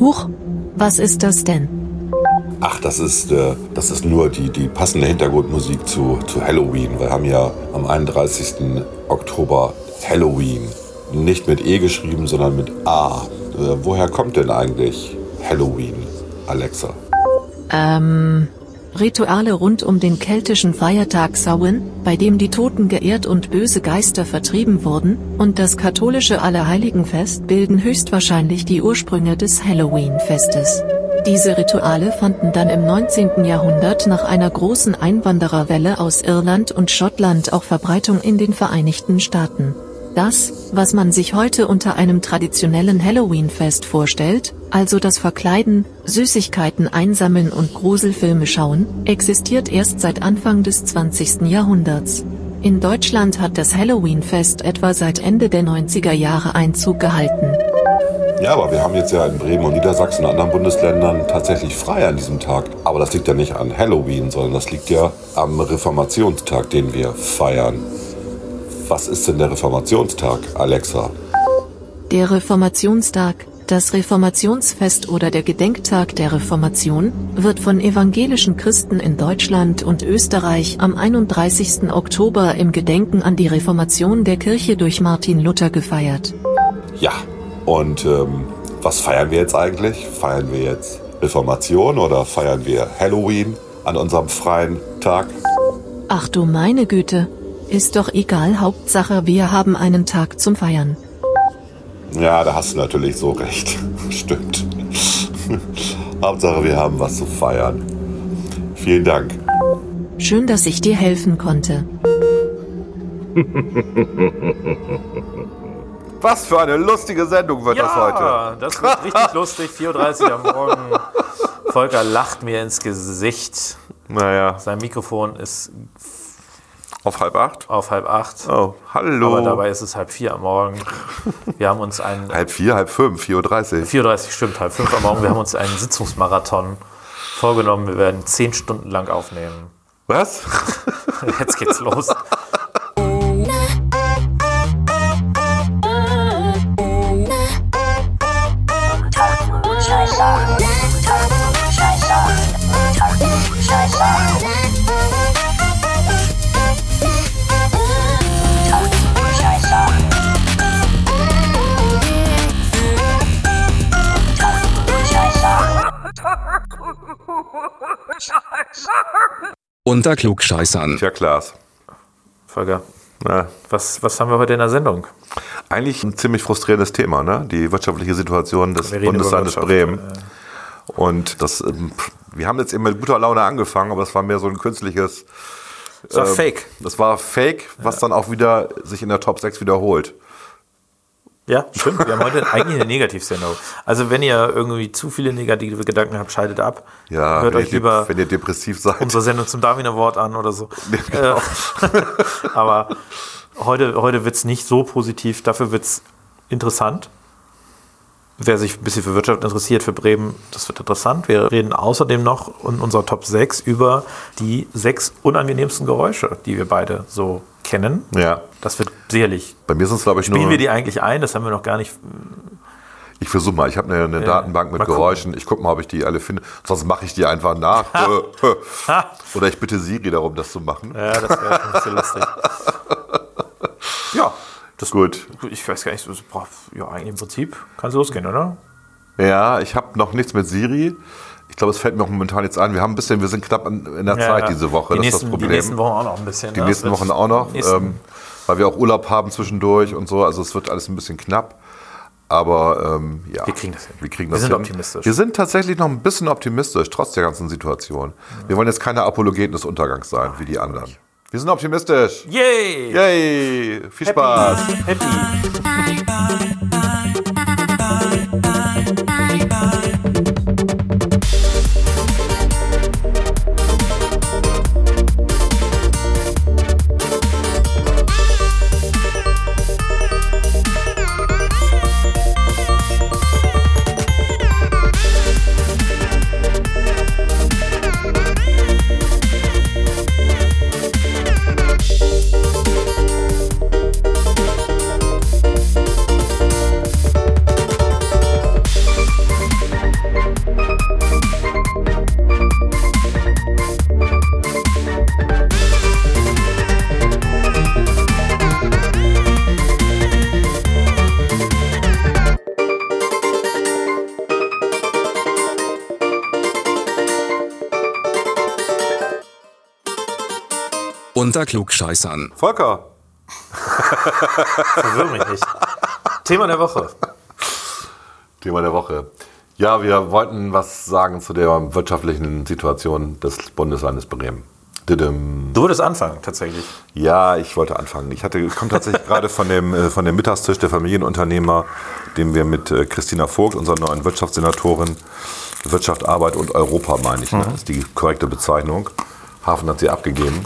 Huch, was ist das denn? Ach, das ist, äh, das ist nur die, die passende Hintergrundmusik zu, zu Halloween. Wir haben ja am 31. Oktober Halloween. Nicht mit E geschrieben, sondern mit A. Äh, woher kommt denn eigentlich Halloween, Alexa? Ähm, Rituale rund um den keltischen Feiertag Samhain, bei dem die Toten geehrt und böse Geister vertrieben wurden, und das katholische Allerheiligenfest bilden höchstwahrscheinlich die Ursprünge des Halloween-Festes. Diese Rituale fanden dann im 19. Jahrhundert nach einer großen Einwandererwelle aus Irland und Schottland auch Verbreitung in den Vereinigten Staaten. Das, was man sich heute unter einem traditionellen Halloween-Fest vorstellt, also das Verkleiden, Süßigkeiten einsammeln und Gruselfilme schauen, existiert erst seit Anfang des 20. Jahrhunderts. In Deutschland hat das Halloween-Fest etwa seit Ende der 90er Jahre Einzug gehalten. Ja, aber wir haben jetzt ja in Bremen und Niedersachsen und anderen Bundesländern tatsächlich frei an diesem Tag. Aber das liegt ja nicht an Halloween, sondern das liegt ja am Reformationstag, den wir feiern. Was ist denn der Reformationstag, Alexa? Der Reformationstag, das Reformationsfest oder der Gedenktag der Reformation, wird von evangelischen Christen in Deutschland und Österreich am 31. Oktober im Gedenken an die Reformation der Kirche durch Martin Luther gefeiert. Ja, und ähm, was feiern wir jetzt eigentlich? Feiern wir jetzt Reformation oder feiern wir Halloween an unserem freien Tag? Ach du meine Güte, ist doch egal, Hauptsache wir haben einen Tag zum Feiern. Ja, da hast du natürlich so recht. Stimmt. Hauptsache wir haben was zu feiern. Vielen Dank. Schön, dass ich dir helfen konnte. Was für eine lustige Sendung wird das heute. Ja, das wird richtig lustig. 4.30 Uhr am Morgen. Volker lacht mir ins Gesicht. Naja, Sein Mikrofon ist auf halb acht. auf halb acht. Oh, hallo. Aber dabei ist es halb vier am Morgen. Wir haben uns einen. halb vier, halb fünf, 4.30 Uhr. 4.30 stimmt, halb fünf am Morgen. Wir haben uns einen Sitzungsmarathon vorgenommen. Wir werden zehn Stunden lang aufnehmen. Was? Jetzt geht's los. Unter Klugscheißern. Tja, Klaas. Volker, Na, was, was haben wir heute in der Sendung? eigentlich ein ziemlich frustrierendes Thema, ne? Die wirtschaftliche Situation des Bundeslandes Bremen. Und das, ähm, wir haben jetzt eben mit guter Laune angefangen, aber es war mehr so ein künstliches. Das war ähm, fake. Das war Fake, was dann auch wieder sich in der Top 6 wiederholt. Ja, stimmt. Wir haben heute eigentlich eine Negativsendung. Also wenn ihr irgendwie zu viele negative Gedanken habt, schaltet ab. Ja, Hört euch lieber wenn ihr depressiv seid. unsere Sendung zum Darwiner Wort an oder so. Genau. Äh, aber heute, heute wird es nicht so positiv, dafür wird es interessant. Wer sich ein bisschen für Wirtschaft interessiert, für Bremen, das wird interessant. Wir reden außerdem noch in unserer Top 6 über die sechs unangenehmsten Geräusche, die wir beide so kennen. Ja. Das wird sicherlich. Bei mir sind es, glaube ich, Spielen nur. wir die eigentlich ein? Das haben wir noch gar nicht. Ich versuche mal, ich habe eine, eine Datenbank mit mal gucken. Geräuschen. Ich gucke mal, ob ich die alle finde. Sonst mache ich die einfach nach. Oder ich bitte Siri darum, das zu machen. Ja, das wäre schon ein bisschen lustig. Ja, Das gut. ich weiß gar nicht, ja, eigentlich im Prinzip kann es losgehen, oder? Ja, ich habe noch nichts mit Siri. Ich glaube, es fällt mir auch momentan jetzt ein. Wir haben ein bisschen, wir sind knapp in der Zeit diese Woche. Die das nächsten, ist das Problem. Die nächsten Wochen auch noch ein bisschen. Die ne? nächsten Wochen auch noch, ähm, weil wir auch Urlaub haben zwischendurch und so. Also es wird alles ein bisschen knapp. Aber ähm, ja, Wir kriegen das hin. Wir, kriegen Wir das sind hin. optimistisch. Wir sind tatsächlich noch ein bisschen optimistisch, trotz der ganzen Situation. Wir wollen jetzt keine Apologeten des Untergangs sein, wie die anderen. Wir sind optimistisch. Yay! Yay! Viel Spaß! Happy! Unter Klugscheißern. Volker, Verwirr mich nicht. Thema der Woche. Thema der Woche. Ja, wir wollten was sagen zu der wirtschaftlichen Situation des Bundeslandes Bremen. Didim. Du würdest anfangen, tatsächlich. Ja, ich wollte anfangen. Ich hatte, komme tatsächlich gerade von dem, äh, von dem Mittagstisch der Familienunternehmer, den wir mit äh, Christina Vogt, unserer neuen Wirtschaftssenatorin, Wirtschaft, Arbeit und Europa, meine ich, ne? ist die korrekte Bezeichnung. Hafen hat sie abgegeben.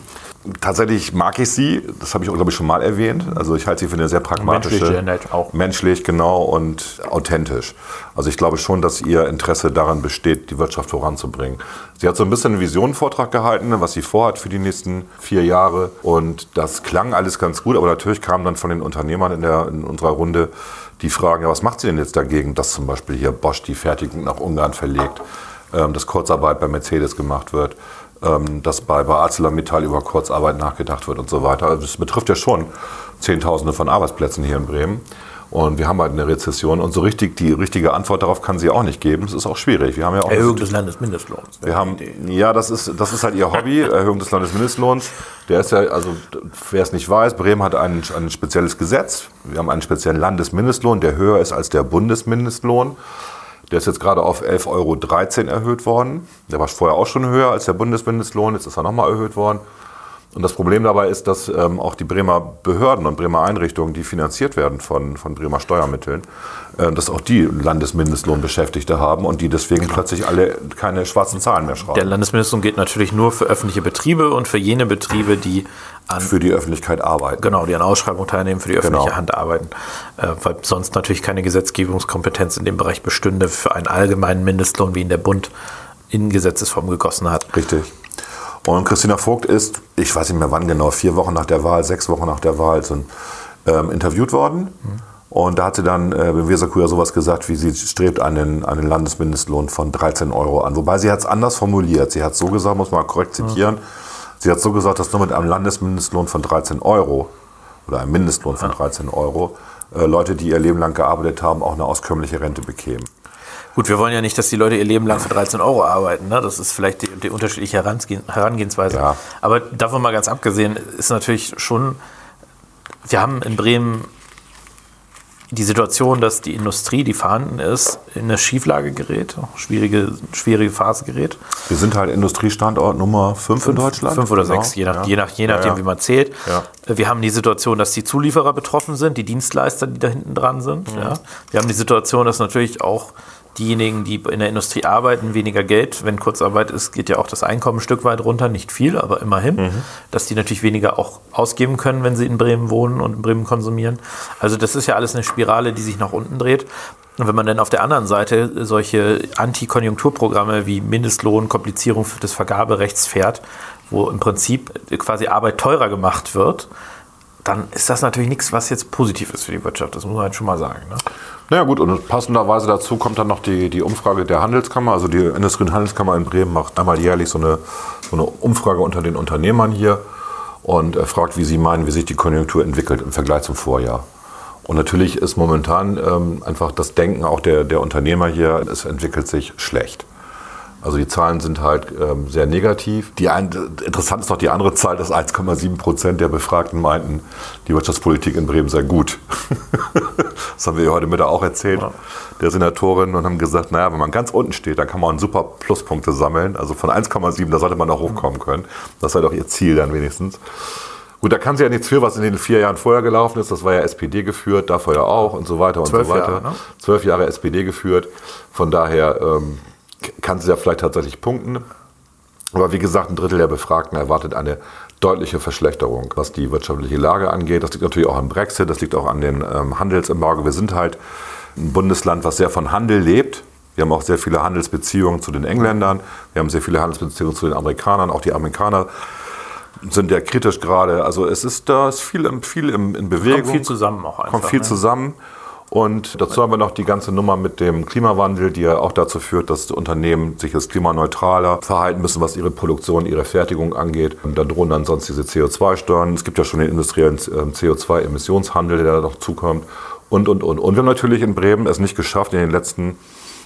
Tatsächlich mag ich sie, das habe ich auch, glaube ich, schon mal erwähnt. Also ich halte sie für eine sehr pragmatische. Menschlich auch. Menschlich, genau, und authentisch. Also ich glaube schon, dass ihr Interesse daran besteht, die Wirtschaft voranzubringen. Sie hat so ein bisschen einen Visionenvortrag gehalten, ne, was sie vorhat für die nächsten vier Jahre. Und das klang alles ganz gut, aber natürlich kamen dann von den Unternehmern in, der, in unserer Runde die Fragen, ja, was macht sie denn jetzt dagegen, dass zum Beispiel hier Bosch die Fertigung nach Ungarn verlegt, ähm, dass Kurzarbeit bei Mercedes gemacht wird, ähm, dass bei, bei ArcelorMittal über Kurzarbeit nachgedacht wird und so weiter. Also das betrifft ja schon Zehntausende von Arbeitsplätzen hier in Bremen. Und wir haben halt eine Rezession und so richtig die richtige Antwort darauf kann sie auch nicht geben. Es ist auch schwierig. Wir haben ja auch Erhöhung des Landesmindestlohns. wir haben, ja, das ist, das ist halt ihr Hobby, Erhöhung des Landesmindestlohns. Der ist ja, also wer es nicht weiß, Bremen hat ein, ein spezielles Gesetz. Wir haben einen speziellen Landesmindestlohn, der höher ist als der Bundesmindestlohn. Der ist jetzt gerade auf 11,13 Euro erhöht worden. Der war vorher auch schon höher als der Bundesmindestlohn, jetzt ist er nochmal erhöht worden. Und das Problem dabei ist, dass ähm, auch die Bremer Behörden und Bremer Einrichtungen, die finanziert werden von, von Bremer Steuermitteln, äh, dass auch die Landesmindestlohnbeschäftigte haben und die deswegen plötzlich alle keine schwarzen Zahlen mehr schreiben. Der Landesmindestlohn geht natürlich nur für öffentliche Betriebe und für jene Betriebe, die an für die Öffentlichkeit arbeiten. Genau, die an Ausschreibungen teilnehmen, für die öffentliche Genau. Hand arbeiten, äh, weil sonst natürlich keine Gesetzgebungskompetenz in dem Bereich bestünde für einen allgemeinen Mindestlohn, wie ihn der Bund in Gesetzesform gegossen hat. Richtig. Und Christina Vogt ist, ich weiß nicht mehr wann genau, vier Wochen nach der Wahl, sechs Wochen nach der Wahl, so, ähm, interviewt worden. Und da hat sie dann äh, beim Weserkuh ja sowas gesagt, wie sie strebt einen, einen Landesmindestlohn von 13 Euro an. Wobei sie hat es anders formuliert. Sie hat so gesagt, muss man korrekt zitieren, sie hat so gesagt, dass nur mit einem Landesmindestlohn von 13 Euro oder einem Mindestlohn von 13 Euro äh, Leute, die ihr Leben lang gearbeitet haben, auch eine auskömmliche Rente bekämen. Gut, wir wollen ja nicht, dass die Leute ihr Leben lang für 13 Euro arbeiten. Ne? Das ist vielleicht die, die unterschiedliche Herangehen, Herangehensweise. Ja. Aber davon mal ganz abgesehen, ist natürlich schon, wir haben in Bremen die Situation, dass die Industrie, die vorhanden ist, in eine Schieflage gerät, schwierige, schwierige Phase gerät. Wir sind halt Industriestandort Nummer 5 in Deutschland. Fünf oder Genau. sechs, je, nach, Ja. je, nach, je Ja, nachdem, ja. wie man zählt. Ja. Wir haben die Situation, dass die Zulieferer betroffen sind, die Dienstleister, die da hinten dran sind. Mhm. Ja. Wir haben die Situation, dass natürlich auch diejenigen, die in der Industrie arbeiten, weniger Geld. Wenn Kurzarbeit ist, geht ja auch das Einkommen ein Stück weit runter, nicht viel, aber immerhin. Mhm. Dass die natürlich weniger auch ausgeben können, wenn sie in Bremen wohnen und in Bremen konsumieren. Also das ist ja alles eine Spirale, die sich nach unten dreht. Und wenn man dann auf der anderen Seite solche Antikonjunkturprogramme wie Mindestlohn, Komplizierung des Vergaberechts fährt, wo im Prinzip quasi Arbeit teurer gemacht wird, dann ist das natürlich nichts, was jetzt positiv ist für die Wirtschaft. Das muss man halt schon mal sagen. Ne? Naja gut, und passenderweise dazu kommt dann noch die, die Umfrage der Handelskammer. Also die Industrie- und Handelskammer in Bremen macht einmal jährlich so eine, so eine Umfrage unter den Unternehmern hier und äh, fragt, wie sie meinen, wie sich die Konjunktur entwickelt im Vergleich zum Vorjahr. Und natürlich ist momentan ähm, einfach das Denken auch der, der Unternehmer hier, es entwickelt sich schlecht. Also die Zahlen sind halt ähm, sehr negativ. Die ein, interessant ist noch die andere Zahl, dass 1,7 Prozent der Befragten meinten, die Wirtschaftspolitik in Bremen sei gut. das haben wir ja heute Mittag auch erzählt, der Senatorin, und haben gesagt, naja, wenn man ganz unten steht, dann kann man super Pluspunkte sammeln. Also von 1,7, da sollte man noch hochkommen können. Das sei doch ihr Ziel dann wenigstens. Gut, da kann sie ja nichts für, was in den vier Jahren vorher gelaufen ist. Das war ja SPD geführt, davor ja auch und so weiter und so weiter. Jahre, ne? Zwölf Jahre SPD geführt. Von daher ähm, kann sie ja vielleicht tatsächlich punkten. Aber wie gesagt, ein Drittel der Befragten erwartet eine deutliche Verschlechterung, was die wirtschaftliche Lage angeht. Das liegt natürlich auch am Brexit, das liegt auch an den ähm, Handelsembargo. Wir sind halt ein Bundesland, was sehr von Handel lebt. Wir haben auch sehr viele Handelsbeziehungen zu den Engländern. Wir haben sehr viele Handelsbeziehungen zu den Amerikanern. Auch die Amerikaner sind ja kritisch gerade. Also es ist da ist viel, viel im, in Bewegung. Kommt viel zusammen auch einfach. Kommt viel ne? zusammen. Und dazu haben wir noch die ganze Nummer mit dem Klimawandel, die ja auch dazu führt, dass Unternehmen sich jetzt klimaneutraler verhalten müssen, was ihre Produktion, ihre Fertigung angeht. Und da drohen dann sonst diese CO2-Steuern. Es gibt ja schon den industriellen ähm, CO2-Emissionshandel, der da noch zukommt. Und, und, und. Und wir haben natürlich in Bremen es nicht geschafft, in den letzten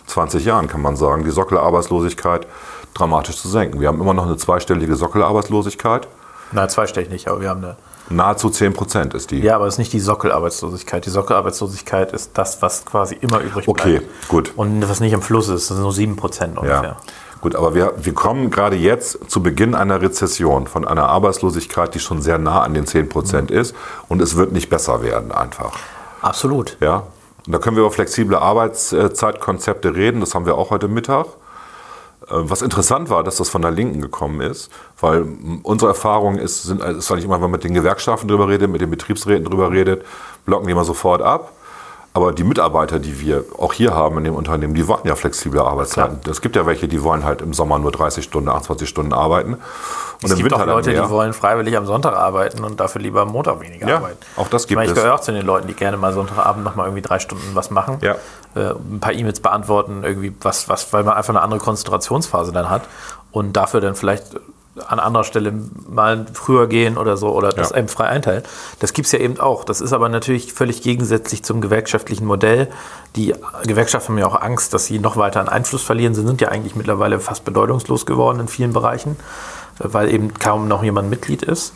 20 Jahren, kann man sagen, die Sockelarbeitslosigkeit dramatisch zu senken. Wir haben immer noch eine zweistellige Sockelarbeitslosigkeit. Na, zweistellig nicht, aber wir haben eine. Nahezu 10 Prozent ist die. Ja, aber es ist nicht die Sockelarbeitslosigkeit. Die Sockelarbeitslosigkeit ist das, was quasi immer übrig Okay, bleibt. gut. Und was nicht am Fluss ist, das sind nur 7 Prozent ungefähr. Ja. Gut, aber wir, wir kommen gerade jetzt zu Beginn einer Rezession von einer Arbeitslosigkeit, die schon sehr nah an den 10 Prozent Mhm. ist und es wird nicht besser werden einfach. Absolut. Ja? Und da können wir über flexible Arbeitszeitkonzepte reden, das haben wir auch heute Mittag. Äh, Was interessant war, dass das von der Linken gekommen ist, weil unsere Erfahrung ist, sind, ist eigentlich immer, wenn man mit den Gewerkschaften drüber redet, mit den Betriebsräten drüber redet, blocken die immer sofort ab. Aber die Mitarbeiter, die wir auch hier haben in dem Unternehmen, die wollen ja flexible Arbeitszeiten. Es gibt ja welche, die wollen halt im Sommer nur 30 Stunden, 28 Stunden arbeiten. Und Es gibt auch dann Leute, die wollen freiwillig am Sonntag arbeiten und dafür lieber am Montag weniger Ja, arbeiten. auch das Ich gibt meine, ich es. gehöre auch zu den Leuten, die gerne mal Sonntagabend noch mal irgendwie drei Stunden was machen. Ja. Äh, ein paar E-Mails beantworten, irgendwie was, was, weil man einfach eine andere Konzentrationsphase dann hat und dafür dann vielleicht an anderer Stelle mal früher gehen oder so oder das Ja. einem frei einteilen. Das gibt es ja eben auch. Das ist aber natürlich völlig gegensätzlich zum gewerkschaftlichen Modell. Die Gewerkschaften haben ja auch Angst, dass sie noch weiter an Einfluss verlieren. Sie sind ja eigentlich mittlerweile fast bedeutungslos geworden in vielen Bereichen, weil eben kaum noch jemand Mitglied ist.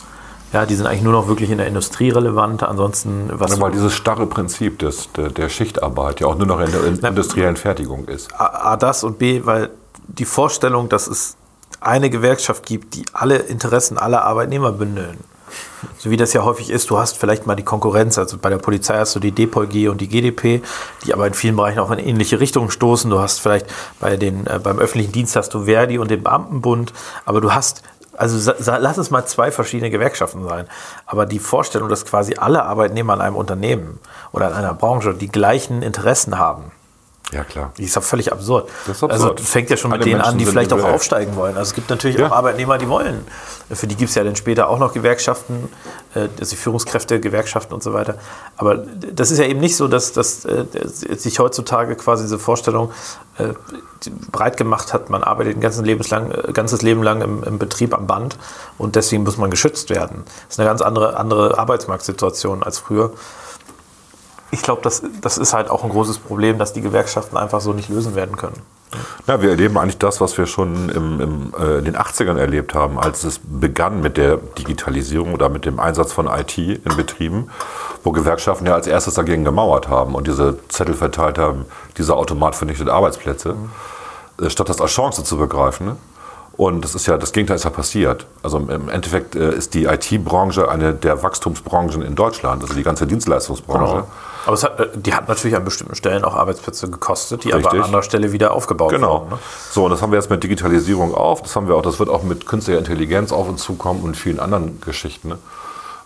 Ja, die sind eigentlich nur noch wirklich in der Industrie relevant. Ansonsten, was Ja, weil dieses starre Prinzip des, der, der Schichtarbeit ja auch nur noch in der in industriellen Fertigung ist. A, A, das und B, weil die Vorstellung, dass es eine Gewerkschaft gibt, die alle Interessen aller Arbeitnehmer bündeln. So wie das ja häufig ist, du hast vielleicht mal die Konkurrenz, also bei der Polizei hast du die DPOLG und die GDP, die aber in vielen Bereichen auch in ähnliche Richtungen stoßen. Du hast vielleicht bei den, äh, beim öffentlichen Dienst hast du Verdi und den Beamtenbund, aber du hast, also lass es mal zwei verschiedene Gewerkschaften sein. Aber die Vorstellung, dass quasi alle Arbeitnehmer in einem Unternehmen oder in einer Branche die gleichen Interessen haben, Ja, klar. die ist ja völlig absurd. Das ist absurd. Also fängt ja schon mit Alle denen an, Menschen die sind vielleicht auch aufsteigen wollen. Also es gibt natürlich Ja. auch Arbeitnehmer, die wollen. Für die gibt es ja dann später auch noch Gewerkschaften, äh, also Führungskräfte, Gewerkschaften und so weiter. Aber das ist ja eben nicht so, dass, dass äh, sich heutzutage quasi diese Vorstellung äh, breit gemacht hat, man arbeitet ein ganzes, Lebenslang, äh, ganzes Leben lang im, im Betrieb am Band und deswegen muss man geschützt werden. Das ist eine ganz andere, andere Arbeitsmarktsituation als früher. Ich glaube, das, das ist halt auch ein großes Problem, dass die Gewerkschaften einfach so nicht lösen werden können. Ja, wir erleben eigentlich das, was wir schon im, im, äh, in den 80ern erlebt haben, als es begann mit der Digitalisierung oder mit dem Einsatz von IT in Betrieben, wo Gewerkschaften ja als erstes dagegen gemauert haben und diese Zettel verteilt haben, dieser Automat vernichtet Arbeitsplätze, äh, statt das als Chance zu begreifen. Ne? Und das ist ja, das Gegenteil ist ja passiert. Also im Endeffekt äh, ist die IT-Branche eine der Wachstumsbranchen in Deutschland, also die ganze Dienstleistungsbranche. Aber es hat, äh, die hat natürlich an bestimmten Stellen auch Arbeitsplätze gekostet, die aber Richtig. an anderer Stelle wieder aufgebaut Genau. wurden. Ne? So, und das haben wir jetzt mit Digitalisierung auf. Das haben wir auch, das wird auch mit künstlicher Intelligenz auf uns zukommen und vielen anderen Geschichten. Ne?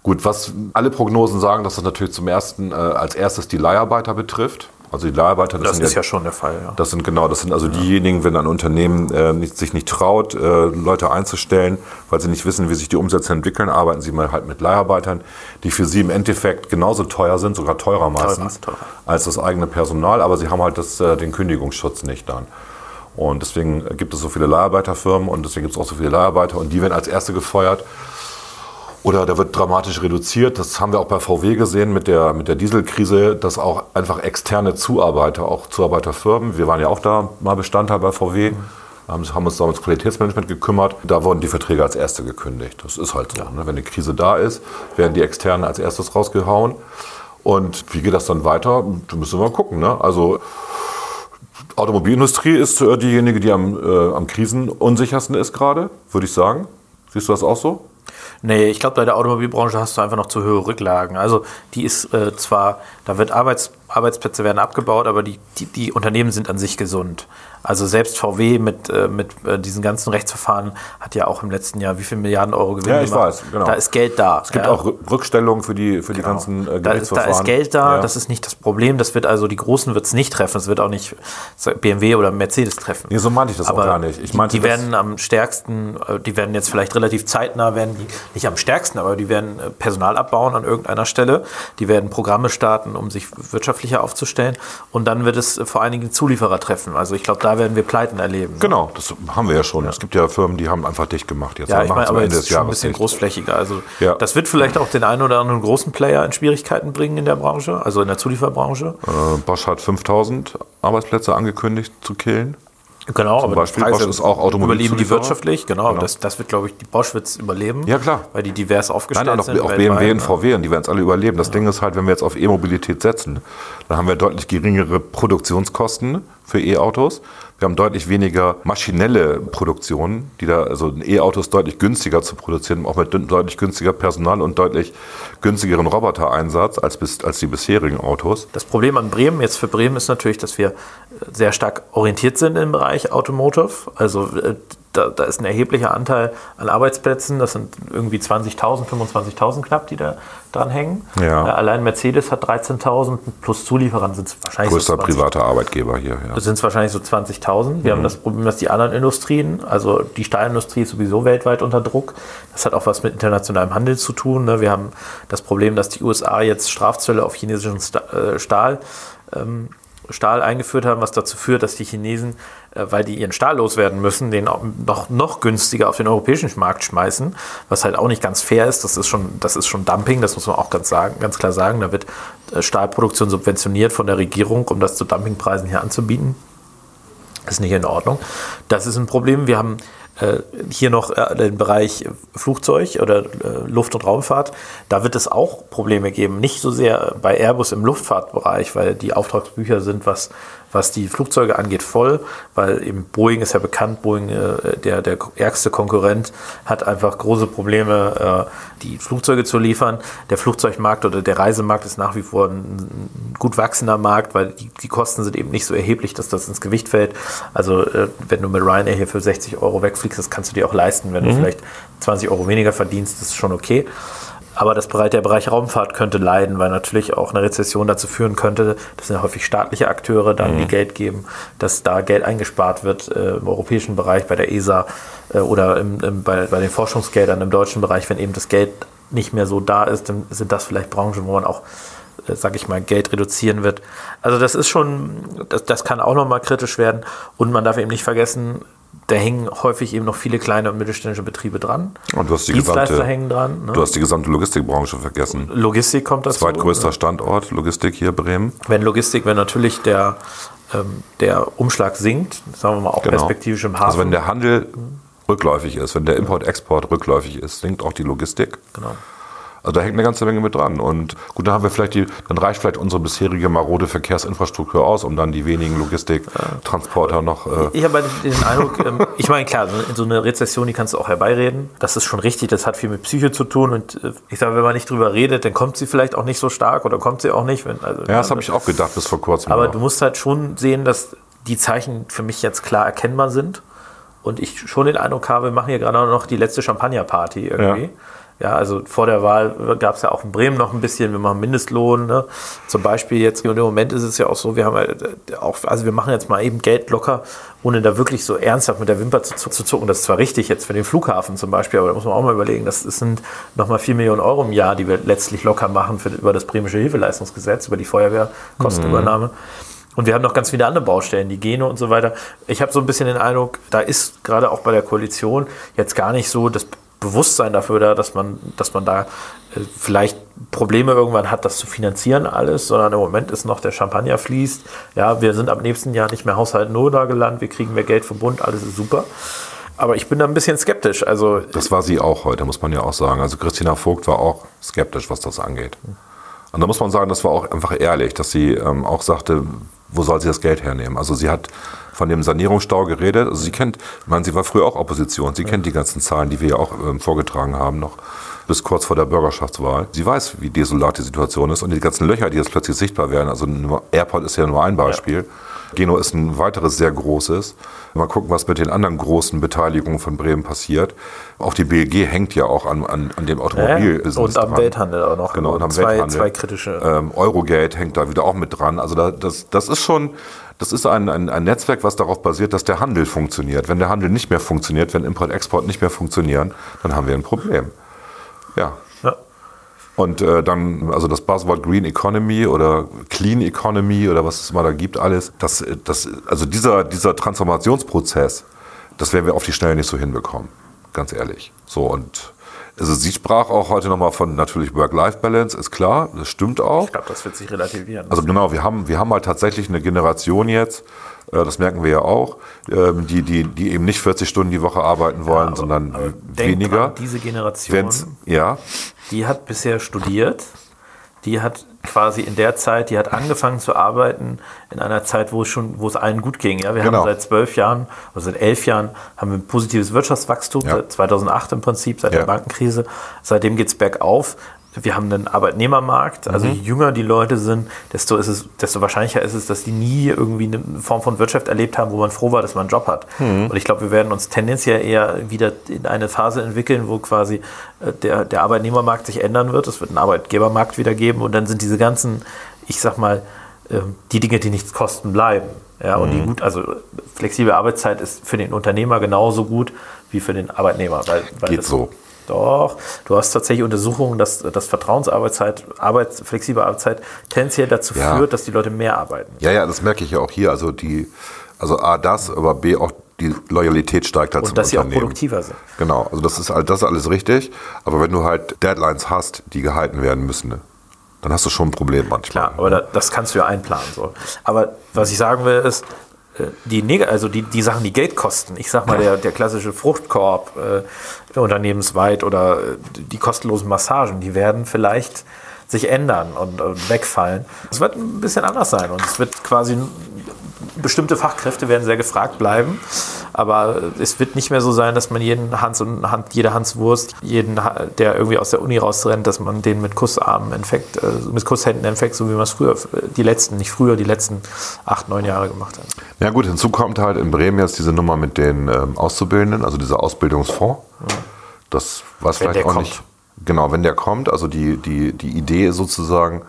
Gut, was alle Prognosen sagen, dass das natürlich zum ersten äh, als erstes die Leiharbeiter betrifft. Also die Leiharbeiter, Das sind ist ja schon der Fall, ja. das sind genau, das sind also diejenigen, wenn ein Unternehmen äh, nicht, sich nicht traut, äh, Leute einzustellen, weil sie nicht wissen, wie sich die Umsätze entwickeln, arbeiten sie mal halt mit Leiharbeitern, die für sie im Endeffekt genauso teuer sind, sogar teurer meistens, teurer. als das eigene Personal, aber sie haben halt das, äh, den Kündigungsschutz nicht dann. Und deswegen gibt es so viele Leiharbeiterfirmen und deswegen gibt es auch so viele Leiharbeiter und die werden als erste gefeuert. Oder da wird dramatisch reduziert. Das haben wir auch bei VW gesehen mit der, mit der Dieselkrise, dass auch einfach externe Zuarbeiter, auch Zuarbeiterfirmen, wir waren ja auch da mal Bestandteil bei VW, haben, haben uns da ums Qualitätsmanagement gekümmert. Da wurden die Verträge als erste gekündigt. Das ist halt so. Ne? Wenn eine Krise da ist, werden die externen als erstes rausgehauen. Und wie geht das dann weiter? Da müssen wir mal gucken. Ne? Also Automobilindustrie ist äh, diejenige, die am, äh, am krisenunsichersten ist gerade, würde ich sagen. Siehst du das auch so? Nee, ich glaube, bei der Automobilbranche hast du einfach noch zu hohe Rücklagen. Also die ist äh, zwar, da wird Arbeits, Arbeitsplätze werden abgebaut, aber die, die, die Unternehmen sind an sich gesund. Also selbst VW mit, äh, mit äh, diesen ganzen Rechtsverfahren hat ja auch im letzten Jahr wie viel Milliarden Euro Gewinn Ja, ich gemacht. weiß, genau. Da ist Geld da. Es gibt auch Rück- Rückstellungen für die, für die Genau. ganzen äh, da, ist, Gerichtsverfahren. da ist Geld da, Ja. das ist nicht das Problem. Das wird also die Großen wird es nicht treffen. Es wird auch nicht BMW oder Mercedes treffen. Nee, so meinte ich das auch Aber gar nicht. Ich die- meinte, die das- werden am stärksten, äh, die werden jetzt vielleicht relativ zeitnah, werden die nicht am stärksten, aber die werden äh, Personal abbauen an irgendeiner Stelle. Die werden Programme starten, um sich wirtschaftlicher aufzustellen. Und dann wird es vor allen Dingen Zulieferer treffen. Also ich glaube, da werden wir Pleiten erleben. Genau, das haben wir ja schon. Es gibt ja Firmen, die haben einfach dicht gemacht jetzt. Ja, ich machen meine, aber Ende jetzt des schon ein bisschen großflächiger. Also Ja. das wird vielleicht auch den einen oder anderen großen Player in Schwierigkeiten bringen in der Branche, also in der Zulieferbranche. Äh, Bosch hat 5000 Arbeitsplätze angekündigt zu killen. Genau, Zum aber Beispiel Bosch ist auch Automobilzulieferer. Überleben die wirtschaftlich, genau. Genau. Das, das wird, glaube ich, die Bosch wird es überleben. Ja, klar. Weil die divers Nein, aufgestellt nein, auch, sind. auch BMW und ne? VW, und die werden es alle überleben. Das Ding ist halt, wenn wir jetzt auf E-Mobilität setzen, dann haben wir deutlich geringere Produktionskosten für E-Autos. Wir haben deutlich weniger maschinelle Produktion, die da, also ein E-Auto ist deutlich günstiger zu produzieren, auch mit deutlich günstiger Personal und deutlich günstigeren Robotereinsatz als, bis, als die bisherigen Autos. Das Problem an Bremen, jetzt für Bremen, ist natürlich, dass wir sehr stark orientiert sind im Bereich Automotive. Also äh, da, da ist ein erheblicher Anteil an Arbeitsplätzen. Das sind irgendwie 20.000, 25.000 knapp, die da dran hängen. Ja. Äh, Allein Mercedes hat 13.000 plus Zulieferern sind es wahrscheinlich Größter so 20 privater Arbeitgeber hier. Ja. sind es wahrscheinlich so 20.000. Wir Mhm. haben das Problem, dass die anderen Industrien, also die Stahlindustrie ist sowieso weltweit unter Druck. Das hat auch was mit internationalem Handel zu tun. ne? Wir haben das Problem, dass die USA jetzt Strafzölle auf chinesischen äh, Stahl, ähm, Stahl eingeführt haben, was dazu führt, dass die Chinesen, weil die ihren Stahl loswerden müssen, den noch, noch günstiger auf den europäischen Markt schmeißen, was halt auch nicht ganz fair ist. Das ist schon, das ist schon Dumping, das muss man auch ganz, sagen, ganz klar sagen. Da wird äh, Stahlproduktion subventioniert von der Regierung, um das zu Dumpingpreisen hier anzubieten. Das ist nicht in Ordnung. Das ist ein Problem. Wir haben äh, hier noch äh, den Bereich Flugzeug oder äh, Luft- und Raumfahrt. Da wird es auch Probleme geben. Nicht so sehr bei Airbus im Luftfahrtbereich, weil die Auftragsbücher sind, was, was die Flugzeuge angeht, voll. Weil eben Boeing ist ja bekannt, Boeing, äh, der, der ärgste Konkurrent, hat einfach große Probleme, äh, die Flugzeuge zu liefern. Der Flugzeugmarkt oder der Reisemarkt ist nach wie vor ein, gut wachsender Markt, weil die, die Kosten sind eben nicht so erheblich, dass das ins Gewicht fällt. Also äh, wenn du mit Ryanair hier für 60 Euro wegfliegst, das kannst du dir auch leisten. Wenn du vielleicht 20 Euro weniger verdienst, ist schon okay. Aber das Bereich, der Bereich Raumfahrt könnte leiden, weil natürlich auch eine Rezession dazu führen könnte, das sind ja häufig staatliche Akteure, dann die Geld geben, dass da Geld eingespart wird äh, im europäischen Bereich bei der ESA äh, oder im, im, bei, bei den Forschungsgeldern im deutschen Bereich, wenn eben das Geld nicht mehr so da ist, dann sind das vielleicht Branchen, wo man auch äh, sag ich mal, Geld reduzieren wird. Also das ist schon, das, das kann auch nochmal kritisch werden. Und man darf eben nicht vergessen, da hängen häufig eben noch viele kleine und mittelständische Betriebe dran. Und du hast die gesamte, hängen dran. Ne? du hast die gesamte Logistikbranche vergessen. Logistik kommt dazu. Zweitgrößter Standort Logistik hier Bremen. Wenn Logistik, wenn natürlich der, ähm, der Umschlag sinkt, sagen wir mal auch perspektivisch im Hafen. Also wenn der Handel rückläufig ist, wenn der Import-Export rückläufig ist, sinkt auch die Logistik. genau. Also da hängt eine ganze Menge mit dran. Und gut, dann haben wir vielleicht die, dann reicht vielleicht unsere bisherige marode Verkehrsinfrastruktur aus, um dann die wenigen Logistiktransporter noch. Äh, Ich habe den Eindruck, ähm, ich meine, klar, so- in so eine Rezession, die kannst du auch herbeireden. Das ist schon richtig, das hat viel mit Psyche zu tun. Und äh, ich sage, wenn man nicht drüber redet, dann kommt sie vielleicht auch nicht so stark oder kommt sie auch nicht. Wenn, also, ja, das habe ich auch gedacht bis vor kurzem. Aber noch. du musst halt schon sehen, dass die Zeichen für mich jetzt klar erkennbar sind. Und ich schon den Eindruck habe, wir machen hier gerade noch die letzte Champagnerparty irgendwie. Ja. Also vor der Wahl gab es ja auch in Bremen noch ein bisschen, wir machen Mindestlohn. Ne? Zum Beispiel jetzt, und im Moment ist es ja auch so, wir haben halt auch, also wir machen jetzt mal eben Geld locker, ohne da wirklich so ernsthaft mit der Wimper zu, zu zucken. Das ist zwar richtig jetzt für den Flughafen zum Beispiel, aber da muss man auch mal überlegen, das sind nochmal 4 Millionen Euro im Jahr, die wir letztlich locker machen für, über das bremische Hilfeleistungsgesetz, über die Feuerwehrkostenübernahme. Und wir haben noch ganz viele andere Baustellen, die Gene und so weiter. Ich habe so ein bisschen den Eindruck, da ist gerade auch bei der Koalition jetzt gar nicht so das Bewusstsein dafür da, dass man, dass man da äh, vielleicht Probleme irgendwann hat, das zu finanzieren alles, sondern im Moment ist noch der Champagner fließt. Ja, wir sind ab nächsten Jahr nicht mehr Haushalt Noda gelandet, wir kriegen mehr Geld vom Bund, alles ist super. Aber ich bin da ein bisschen skeptisch. Also Das war sie auch heute, muss man ja auch sagen. Also Christina Vogt war auch skeptisch, was das angeht. Und da muss man sagen, das war auch einfach ehrlich, dass sie ähm, auch sagte, wo soll sie das Geld hernehmen? Also sie hat von dem Sanierungsstau geredet. Also sie kennt, ich meine, sie war früher auch Opposition. Sie kennt die ganzen Zahlen, die wir ja auch ähm, vorgetragen haben, noch bis kurz vor der Bürgerschaftswahl. Sie weiß, wie desolat die Situation ist und die ganzen Löcher, die jetzt plötzlich sichtbar werden. Also Airport ist ja nur ein Beispiel. Geno ist ein weiteres sehr großes. Mal gucken, was mit den anderen großen Beteiligungen von Bremen passiert. Auch die BLG hängt ja auch an, an, an dem Automobilbusiness und am dran. Welthandel auch noch. Genau, und am zwei, Welthandel. zwei kritische. Ähm, Eurogate hängt da wieder auch mit dran. Also da, das, das ist schon, das ist ein, ein, ein Netzwerk, was darauf basiert, dass der Handel funktioniert. Wenn der Handel nicht mehr funktioniert, wenn Import, Export nicht mehr funktionieren, dann haben wir ein Problem. Ja. ja. Und äh, dann, also das Buzzword Green Economy oder Clean Economy oder was es mal da gibt, alles, das, das, also dieser, dieser Transformationsprozess, das werden wir auf die Schnelle nicht so hinbekommen. Ganz ehrlich. So und also sie sprach auch heute nochmal von natürlich Work-Life-Balance, ist klar, das stimmt auch. Ich glaube, das wird sich relativieren. Also genau, wir haben, wir haben halt tatsächlich eine Generation jetzt, Äh, das merken wir ja auch. Ähm, die, die, die eben nicht 40 Stunden die Woche arbeiten wollen, aber, sondern aber weniger. Dran, diese Generation, Wenn's, ja. die hat bisher studiert, die hat quasi in der Zeit, die hat angefangen zu arbeiten in einer Zeit, wo es schon, wo es allen gut ging. Ja, wir Genau. haben seit zwölf Jahren oder seit elf Jahren haben wir ein positives Wirtschaftswachstum, Ja. seit 2008 im Prinzip, seit Ja. der Bankenkrise. Seitdem geht es bergauf. Wir haben einen Arbeitnehmermarkt. Also Mhm. je jünger die Leute sind, desto, ist es, desto wahrscheinlicher ist es, dass die nie irgendwie eine Form von Wirtschaft erlebt haben, wo man froh war, dass man einen Job hat. Mhm. Und ich glaube, wir werden uns tendenziell eher wieder in eine Phase entwickeln, wo quasi äh, der, der Arbeitnehmermarkt sich ändern wird. Es wird einen Arbeitgebermarkt wieder geben und dann sind diese ganzen, ich sag mal, ähm, die Dinge, die nichts kosten, bleiben. Ja, und Mhm. die gut, also flexible Arbeitszeit ist für den Unternehmer genauso gut wie für den Arbeitnehmer. Weil, weil Geht so. Doch, du hast tatsächlich Untersuchungen, dass, dass Vertrauensarbeitszeit, Arbeits, flexible Arbeitszeit tendenziell dazu Ja. führt, dass die Leute mehr arbeiten. Ja, ja, das merke ich ja auch hier. Also die, also A, das, aber B, auch die Loyalität steigt halt Und dass sie auch produktiver sind. Genau, also das ist, halt- das ist alles richtig. Aber wenn du halt Deadlines hast, die gehalten werden müssen, ne, dann hast du schon ein Problem manchmal. Klar, aber da, das kannst du ja einplanen. So. Aber was ich sagen will, ist, die, Neg- also die, die Sachen, die Geld kosten, ich sag mal, der, der klassische Fruchtkorb äh, unternehmensweit oder äh, die kostenlosen Massagen, die werden vielleicht sich ändern und, und wegfallen. Es wird ein bisschen anders sein und es wird quasi bestimmte Fachkräfte werden sehr gefragt bleiben, aber es wird nicht mehr so sein, dass man jeden Hans und Hand, jede Hanswurst, jeden, der irgendwie aus der Uni rausrennt, dass man den mit Kussarmen infekt, äh, mit Kusshänden infekt, so wie man es früher, die letzten, nicht früher, die letzten acht, neun Jahre gemacht hat. Ja gut, hinzu kommt halt in Bremen jetzt diese Nummer mit den ähm, Auszubildenden, also dieser Ausbildungsfonds. Das weiß Wenn vielleicht der auch kommt. nicht. Genau, wenn der kommt, also die, die, die Idee sozusagen,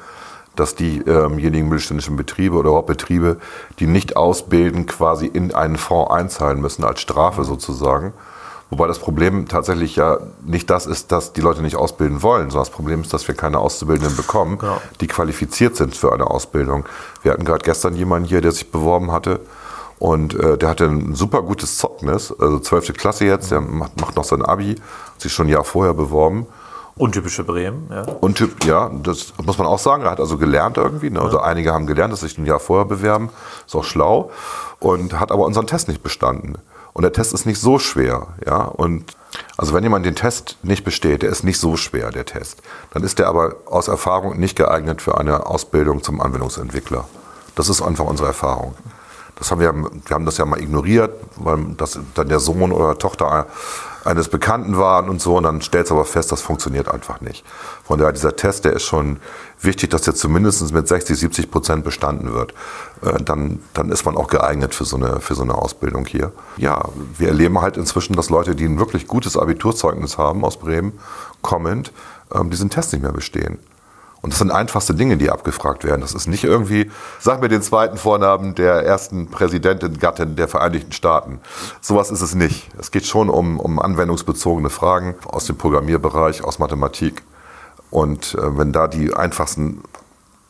dass diejenigen mittelständischen Betriebe oder überhaupt Betriebe, die nicht ausbilden, quasi in einen Fonds einzahlen müssen, als Strafe sozusagen. Wobei das Problem tatsächlich ja nicht das ist, dass die Leute nicht ausbilden wollen, sondern das Problem ist, dass wir keine Auszubildenden bekommen, Genau. die qualifiziert sind für eine Ausbildung. Wir hatten gerade gestern jemanden hier, der sich beworben hatte und äh, der hatte ein super gutes Zeugnis, also 12. Klasse jetzt, der macht, macht noch sein Abi, hat sich schon ein Jahr vorher beworben. Untypische Bremen, ja. Und Typ, ja, das muss man auch sagen, er hat also gelernt irgendwie. Ne? Also einige haben gelernt, dass sich ein Jahr vorher bewerben, ist auch schlau und hat aber unseren Test nicht bestanden. Und der Test ist nicht so schwer, ja. Und also wenn jemand den Test nicht besteht, der ist nicht so schwer, der Test, dann ist der aber aus Erfahrung nicht geeignet für eine Ausbildung zum Anwendungsentwickler. Das ist einfach unsere Erfahrung. Das haben wir, wir haben das ja mal ignoriert, weil das dann der Sohn oder Tochter eines Bekannten waren und so. Und dann stellst du aber fest, das funktioniert einfach nicht. Von daher, dieser Test, der ist schon wichtig, dass der zumindest mit 60, 70 Prozent bestanden wird. Äh, Dann, dann ist man auch geeignet für so, eine, für so eine Ausbildung hier. Ja, wir erleben halt inzwischen, dass Leute, die ein wirklich gutes Abiturzeugnis haben aus Bremen, kommend, ähm, diesen Test nicht mehr bestehen. Und das sind einfachste Dinge, die abgefragt werden. Das ist nicht irgendwie, sag mir den zweiten Vornamen der ersten Präsidentin, Gattin der Vereinigten Staaten. Sowas ist es nicht. Es geht schon um, um anwendungsbezogene Fragen aus dem Programmierbereich, aus Mathematik. Und äh, wenn da die einfachsten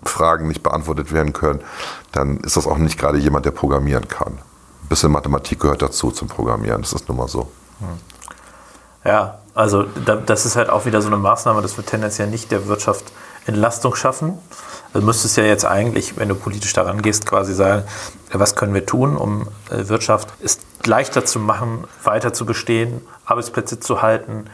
Fragen nicht beantwortet werden können, dann ist das auch nicht gerade jemand, der programmieren kann. Ein bisschen Mathematik gehört dazu zum Programmieren, das ist nun mal so. Ja, also da, das ist halt auch wieder so eine Maßnahme, das wird tendenziell nicht der Wirtschaft Entlastung schaffen. Du müsstest ja jetzt eigentlich, wenn du politisch daran gehst, quasi sagen, was können wir tun, um äh, Wirtschaft es leichter zu machen, weiter zu bestehen, Arbeitsplätze zu halten,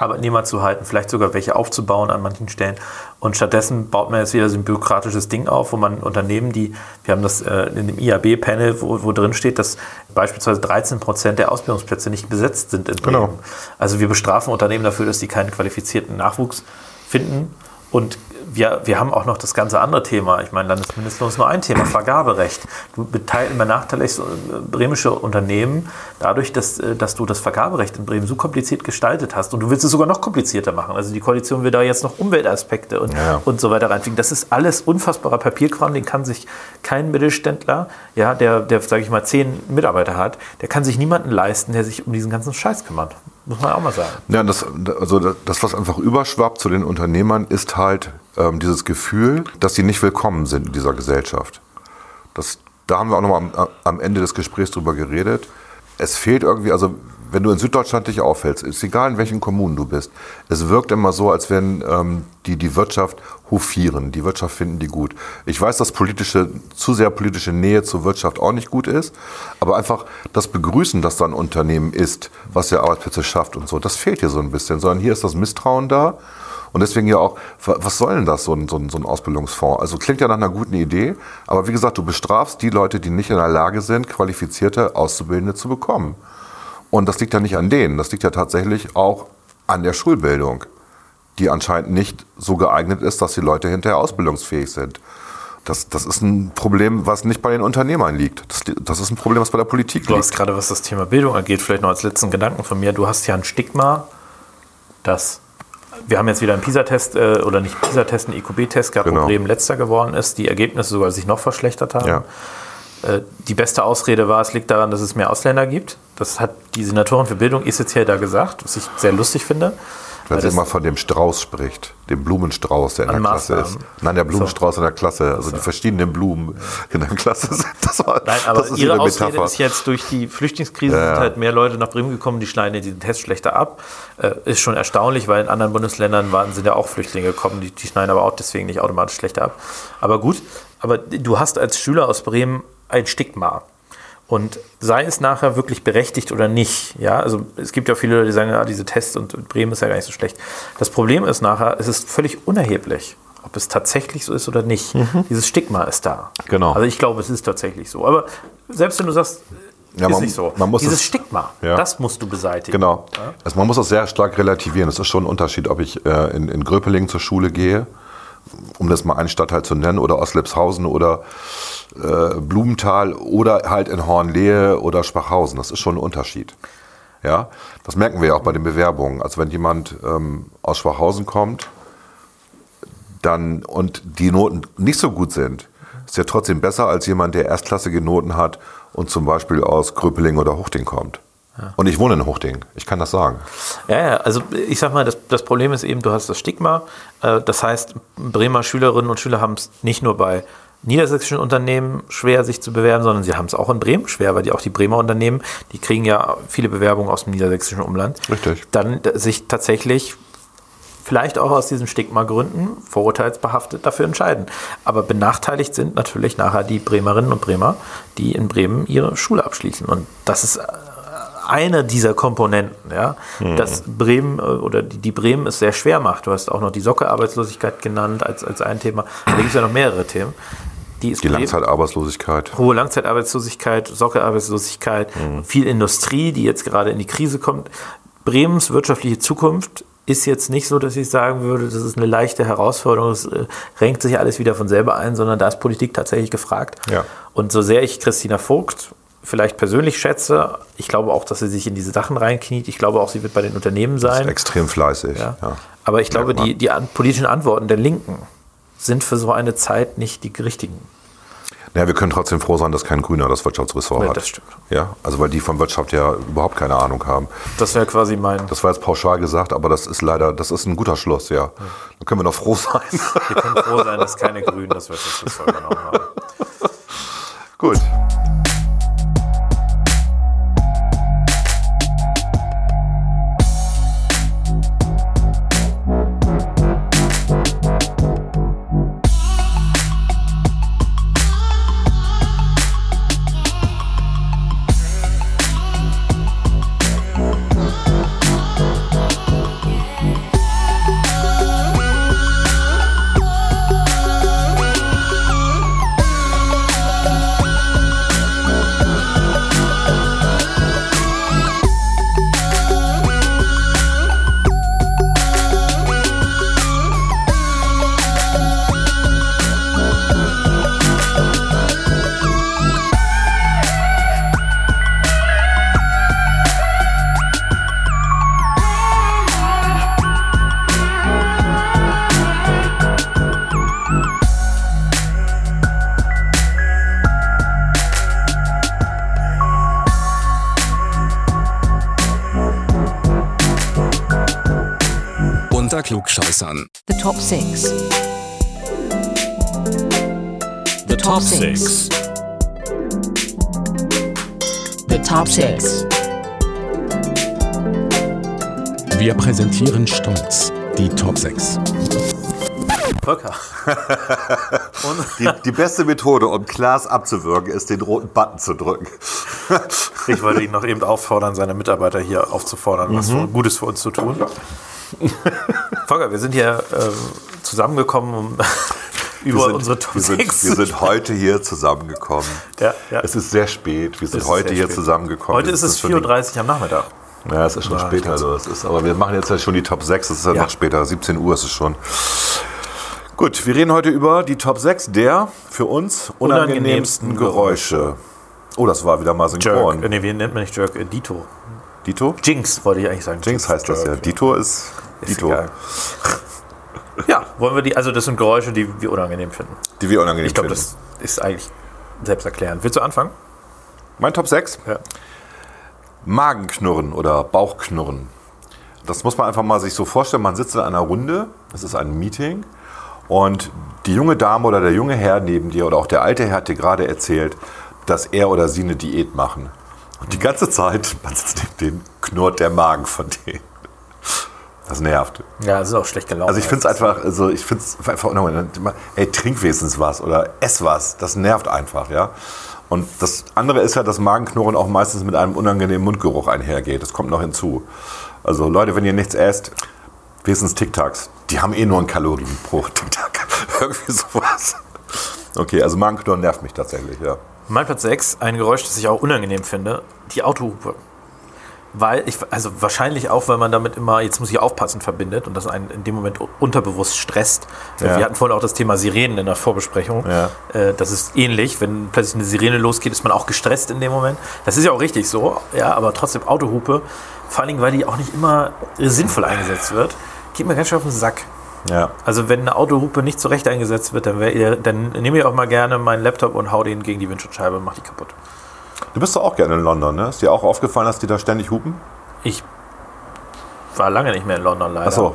Arbeitnehmer zu halten, vielleicht sogar welche aufzubauen an manchen Stellen. Und stattdessen baut man jetzt wieder so ein bürokratisches Ding auf, wo man Unternehmen, die, wir haben das äh, in dem IAB-Panel, wo, wo drin steht, dass beispielsweise 13 Prozent der Ausbildungsplätze nicht besetzt sind in Bremen. Genau. Also wir bestrafen Unternehmen dafür, dass die keinen qualifizierten Nachwuchs finden. Und wir, wir haben auch noch das ganze andere Thema. Ich meine, Landesmindestlohn ist nur ein Thema, Vergaberecht. Du benachteiligst äh, bremische Unternehmen dadurch, dass, äh, dass du das Vergaberecht in Bremen so kompliziert gestaltet hast. Und du willst es sogar noch komplizierter machen. Also die Koalition will da jetzt noch Umweltaspekte und, Ja. und so weiter reinfügen. Das ist alles unfassbarer Papierkram, den kann sich kein Mittelständler, ja, der, der sage ich mal, zehn Mitarbeiter hat, der kann sich niemanden leisten, der sich um diesen ganzen Scheiß kümmert. Muss man auch mal sagen. Ja, das, also das, was einfach überschwappt zu den Unternehmern, ist halt ähm, dieses Gefühl, dass sie nicht willkommen sind in dieser Gesellschaft. Das, da haben wir auch nochmal am, am Ende des Gesprächs drüber geredet. es fehlt irgendwie, also wenn du in Süddeutschland dich aufhältst, ist egal in welchen Kommunen du bist, es wirkt immer so, als wenn ähm, die die Wirtschaft hofieren. Die Wirtschaft finden die gut. Ich weiß, dass politische, zu sehr politische Nähe zur Wirtschaft auch nicht gut ist, aber einfach das Begrüßen, dass da ein Unternehmen ist, was ja Arbeitsplätze schafft und so, das fehlt hier so ein bisschen, sondern hier ist das Misstrauen da. Und deswegen ja auch, was soll denn das, so ein, so, ein, so ein Ausbildungsfonds? Also klingt ja nach einer guten Idee, aber wie gesagt, du bestrafst die Leute, die nicht in der Lage sind, qualifizierte Auszubildende zu bekommen. Und das liegt ja nicht an denen, das liegt ja tatsächlich auch an der Schulbildung, die anscheinend nicht so geeignet ist, dass die Leute hinterher ausbildungsfähig sind. Das, das ist ein Problem, was nicht bei den Unternehmern liegt. Das, das ist ein Problem, was bei der Politik Du liegt. hast gerade, was das Thema Bildung angeht, vielleicht noch als letzten Gedanken von mir. Du hast ja ein Stigma, dass wir haben jetzt wieder einen PISA-Test äh, oder nicht PISA-Test, einen IQB-Test gehabt, Genau. wo Bremen letzter geworden ist, die Ergebnisse sogar sich noch verschlechtert haben. Ja. Äh, die beste Ausrede war, es liegt daran, dass es mehr Ausländer gibt. Das hat die Senatorin für Bildung essentiell da gesagt, was ich sehr lustig finde. Wenn Weil sie immer von dem Strauß spricht, dem Blumenstrauß, der in der An Klasse ist. Maßnahmen. Nein, der Blumenstrauß in der Klasse, also die verschiedenen Blumen in der Klasse sind. Das, war, Nein, aber das ist ihre ihre Ausrede Metapher. ist jetzt durch die Flüchtlingskrise Ja, sind halt mehr Leute nach Bremen gekommen, die schneiden diesen Test schlechter ab. Äh, ist schon erstaunlich, weil in anderen Bundesländern waren, sind ja auch Flüchtlinge gekommen, die, die schneiden aber auch deswegen nicht automatisch schlechter ab. Aber gut, aber du hast als Schüler aus Bremen ein Stigma. Und sei es nachher wirklich berechtigt oder nicht, ja, also es gibt ja viele Leute, die sagen, ja, diese Tests und Bremen ist ja gar nicht so schlecht. Das Problem ist nachher, es ist völlig unerheblich, ob es tatsächlich so ist oder nicht. Dieses Stigma ist da. Mhm. Genau. Also ich glaube, es ist tatsächlich so. Aber selbst wenn du sagst, Ja, ist man- nicht so. Dieses es- Stigma, Ja. das musst du beseitigen. Genau. Also man muss das sehr stark relativieren. Es ist schon ein Unterschied, ob ich äh, in, in Gröpeling zur Schule gehe, um das mal einen Stadtteil zu nennen, oder Oslepshausen oder äh, Blumenthal oder halt in Hornlehe oder Schwachhausen. Das ist schon ein Unterschied. Ja, das merken wir ja auch bei den Bewerbungen. Also wenn jemand ähm, aus Schwachhausen kommt, dann und die Noten nicht so gut sind, ist ja trotzdem besser als jemand, der erstklassige Noten hat und zum Beispiel aus Gröpeling oder Huchting kommt. Und ich wohne in Huchting, ich kann das sagen. Ja, ja, also ich sag mal, das, das Problem ist eben, du hast das Stigma. Äh, Das heißt, Bremer Schülerinnen und Schüler haben es nicht nur bei niedersächsischen Unternehmen schwer, sich zu bewerben, sondern sie haben es auch in Bremen schwer, weil die auch die Bremer Unternehmen, die kriegen ja viele Bewerbungen aus dem niedersächsischen Umland. Richtig. Dann äh, sich tatsächlich vielleicht auch aus diesen Stigma-Gründen vorurteilsbehaftet dafür entscheiden. Aber benachteiligt sind natürlich nachher die Bremerinnen und Bremer, die in Bremen ihre Schule abschließen. Und das ist äh, eine dieser Komponenten, ja, dass Bremen äh, oder die, die Bremen es sehr schwer macht. Du hast auch noch die Socke-Arbeitslosigkeit genannt als, als ein Thema. Da gibt es ja noch mehrere Themen. Die, Die Langzeitarbeitslosigkeit. hohe Langzeitarbeitslosigkeit, Sockelarbeitslosigkeit, viel Industrie, die jetzt gerade in die Krise kommt. Bremens wirtschaftliche Zukunft ist jetzt nicht so, dass ich sagen würde, das ist eine leichte Herausforderung, es äh, renkt sich alles wieder von selber ein, sondern da ist Politik tatsächlich gefragt. Ja. Und so sehr ich Christina Vogt vielleicht persönlich schätze, ich glaube auch, dass sie sich in diese Sachen reinkniet. Ich glaube auch, sie wird bei den Unternehmen Ist sein. extrem fleißig. Ja. Ja. Aber ich glaube, man. die, die an, politischen Antworten der Linken sind für so eine Zeit nicht die richtigen. Naja, wir können trotzdem froh sein, dass kein Grüner das Wirtschaftsressort Ja, hat. das stimmt. Ja, also weil die von Wirtschaft ja überhaupt keine Ahnung haben. Das wäre quasi mein. Das war jetzt pauschal gesagt, aber das ist leider, das ist ein guter Schluss, ja. Dann können wir noch froh sein. Wir können froh sein, dass keine Grünen das Wirtschaftsressort übernommen haben. Gut. Präsentieren stolz die Top 6. Volker. Die, die beste Methode, um Klaas abzuwürgen, ist, den roten Button zu drücken. Ich wollte ihn noch eben auffordern, seine Mitarbeiter hier aufzufordern, was für Gutes für uns zu tun. Volker, wir sind hier ähm, zusammengekommen, um über Wir sind- unsere Top wir sind, 6 wir sind heute hier zusammengekommen. Ja, ja. Es ist sehr spät. Wir sind heute hier spät. zusammengekommen. Heute ist es schon 4.30 Uhr am Nachmittag. Ja, es ist schon später. ich Also, es ist, aber wir machen jetzt ja schon die Top 6. Es ist ja, Ja. noch später. 17 Uhr ist es schon. Gut, wir reden heute über die Top 6 der für uns unangenehmsten Unangenehmsten Geräusche. Oh, das war wieder mal Jerk. synchron. Äh, Nee, wie nennt man nicht Jerk? Äh, Dito. Dito? Jinx wollte ich eigentlich sagen. Jinx heißt das ja. Dito ist, Ist Dito, egal. Ja, wollen wir die, also das sind Geräusche, die wir unangenehm finden. die wir unangenehm Ich glaube, finden. das ist eigentlich selbsterklärend. Willst du anfangen? Mein Top 6? Ja. Magenknurren oder Bauchknurren. Das muss man einfach mal sich so vorstellen. Man sitzt in einer Runde, es ist ein Meeting und die junge Dame oder der junge Herr neben dir oder auch der alte Herr hat dir gerade erzählt, dass er oder sie eine Diät machen. Und die ganze Zeit, man sitzt neben denen, knurrt der Magen von denen. Das nervt. Ja, es ist auch schlecht gelaufen. Also ich finde es einfach, also ich finde es einfach. Ey, trink wenigstens was oder ess was. Das nervt einfach, ja. Und das andere ist ja, dass Magenknurren auch meistens mit einem unangenehmen Mundgeruch einhergeht. Das kommt noch hinzu. Also Leute, wenn ihr nichts esst, wenigstens Tic Tacs. Die haben eh nur ein Kalorien pro Tic. Irgendwie sowas. Okay, also Magenknurren nervt mich tatsächlich, ja. Mein Platz 6, ein Geräusch, das ich auch unangenehm finde, die Autohupe. Weil ich, also wahrscheinlich auch, weil man damit immer, jetzt muss ich aufpassen, verbindet und das einen in dem Moment unterbewusst stresst. Ja. Wir hatten vorhin auch das Thema Sirenen in der Vorbesprechung. Ja. Äh, Das ist ähnlich. Wenn plötzlich eine Sirene losgeht, ist man auch gestresst in dem Moment. Das ist ja auch richtig so, ja, aber trotzdem Autohupe, vor allen Dingen, weil die auch nicht immer sinnvoll eingesetzt wird, geht mir ganz schön auf den Sack. Ja. Also wenn eine Autohupe nicht zurecht eingesetzt wird, dann, wär, dann nehme ich auch mal gerne meinen Laptop und hau den gegen die Windschutzscheibe und mach die kaputt. Du bist doch auch gerne in London, ne? Ist dir auch aufgefallen, dass die da ständig hupen? Ich war lange nicht mehr in London leider. Ach so.